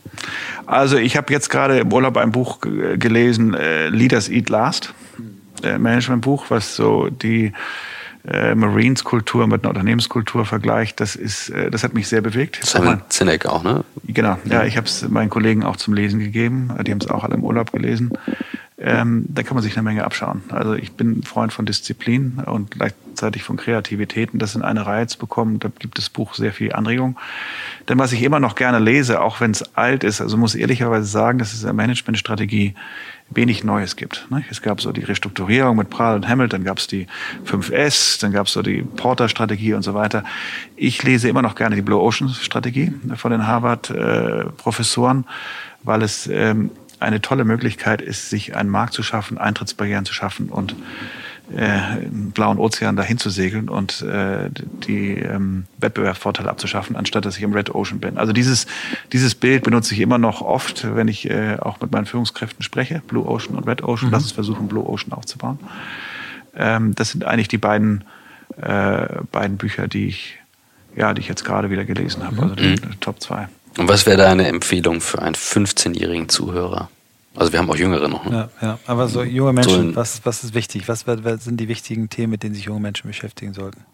Also ich habe jetzt gerade im Urlaub ein Buch gelesen, äh, Leaders Eat Last, äh, Managementbuch, was so die äh, Marines-Kultur mit einer Unternehmenskultur vergleicht. Das ist, äh, das hat mich sehr bewegt. Simon Sinek auch, ne? Genau, ja, ich habe es meinen Kollegen auch zum Lesen gegeben. Die haben es auch alle im Urlaub gelesen ähm, da kann man sich eine Menge abschauen. Also ich bin Freund von Disziplin und gleichzeitig von Kreativität und das in eine Reihe zu bekommen, da gibt das Buch sehr viel Anregung. Denn was ich immer noch gerne lese, auch wenn es alt ist, also muss ehrlicherweise sagen, dass es in der Managementstrategie wenig Neues gibt. Ne? Es gab so die Restrukturierung mit Prahl und Hamilton, dann gab es die 5S, dann gab es so die Porter-Strategie und so weiter. Ich lese immer noch gerne die Blue Ocean-Strategie von den Harvard-Professoren, weil es ähm, eine tolle Möglichkeit ist, sich einen Markt zu schaffen, Eintrittsbarrieren zu schaffen und äh, einen blauen Ozean dahin zu segeln und äh, die ähm, Wettbewerbsvorteile abzuschaffen, anstatt dass ich im Red Ocean bin. Also dieses, dieses Bild benutze ich immer noch oft, wenn ich äh, auch mit meinen Führungskräften spreche. Blue Ocean und Red Ocean. Mhm. Lass uns versuchen, Blue Ocean aufzubauen. Ähm, das sind eigentlich die beiden, äh, beiden Bücher, die ich, ja, die ich jetzt gerade wieder gelesen habe. Also die, die Top 2. Und was wäre deine Empfehlung für einen 15-jährigen Zuhörer? Also wir haben auch Jüngere noch. Ne? Ja, ja, aber so junge Menschen, so was, was ist wichtig? Was, was sind die wichtigen Themen, mit denen sich junge Menschen beschäftigen sollten?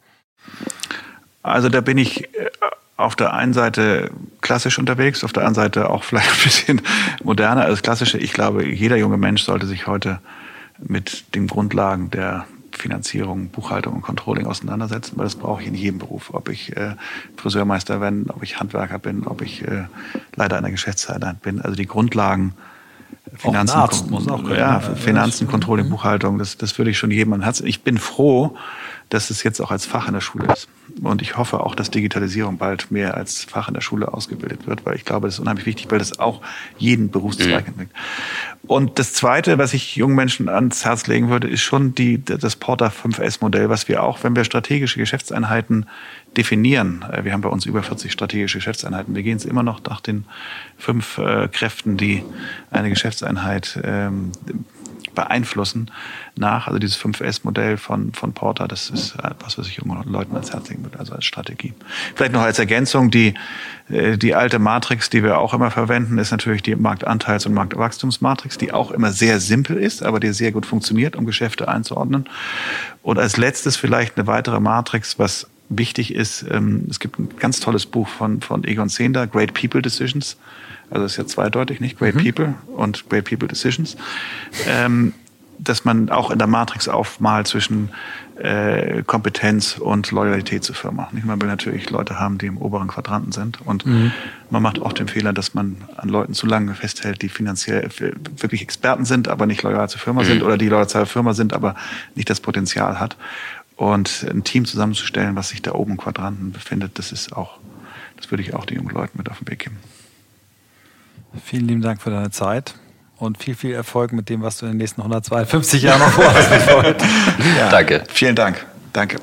Also da bin ich äh, auf der einen Seite klassisch unterwegs, auf der anderen Seite auch vielleicht ein bisschen moderner als klassische. Ich glaube, jeder junge Mensch sollte sich heute mit den Grundlagen der Finanzierung, Buchhaltung und Controlling auseinandersetzen, weil das brauche ich in jedem Beruf. Ob ich äh, Friseurmeister bin, ob ich Handwerker bin, ob ich äh, Leiter einer Geschäftseinheit bin. Also die Grundlagen Finanzen, auch Arzt muss auch können, ja, Finanzen, Controlling, Buchhaltung, das, das würde ich schon jedem ans Herz. Ich bin froh, dass es jetzt auch als Fach in der Schule ist. Und ich hoffe auch, dass Digitalisierung bald mehr als Fach in der Schule ausgebildet wird, weil ich glaube, das ist unheimlich wichtig, weil das auch jeden Berufszweig mhm. entwickelt. Und das Zweite, was ich jungen Menschen ans Herz legen würde, ist schon die, das Porter 5S-Modell, was wir auch, wenn wir strategische Geschäftseinheiten definieren, äh, wir haben bei uns über 40 strategische Geschäftseinheiten, wir gehen es immer noch nach den fünf äh, Kräften, die eine Geschäftseinheit ähm, beeinflussen nach. Also dieses 5S-Modell von, von Porter, das ist etwas, was ich jungen Leuten ans Herz legen würde, also als Strategie. Vielleicht noch als Ergänzung, die, äh, die alte Matrix, die wir auch immer verwenden, ist natürlich die Marktanteils- und Marktwachstumsmatrix, die auch immer sehr simpel ist, aber die sehr gut funktioniert, um Geschäfte einzuordnen. Und als letztes vielleicht eine weitere Matrix, was wichtig ist, ähm, es gibt ein ganz tolles Buch von, von Egon Zehnder, Great People Decisions. Also ist ja zweideutig, nicht? Great mhm. People und Great People Decisions. Ähm, dass man auch in der Matrix aufmalt zwischen äh, Kompetenz und Loyalität zur Firma. Nicht? Man will natürlich Leute haben, die im oberen Quadranten sind. Und mhm. man macht auch den Fehler, dass man an Leuten zu lange festhält, die finanziell wirklich Experten sind, aber nicht loyal zur Firma mhm. sind oder die loyal zur Firma sind, aber nicht das Potenzial hat. Und ein Team zusammenzustellen, was sich da oben im Quadranten befindet, das ist auch, das würde ich auch den jungen Leuten mit auf den Weg geben. Vielen lieben Dank für deine Zeit und viel, viel Erfolg mit dem, was du in den nächsten 152 Jahren noch vorhast. ja, Danke. Vielen Dank. Danke.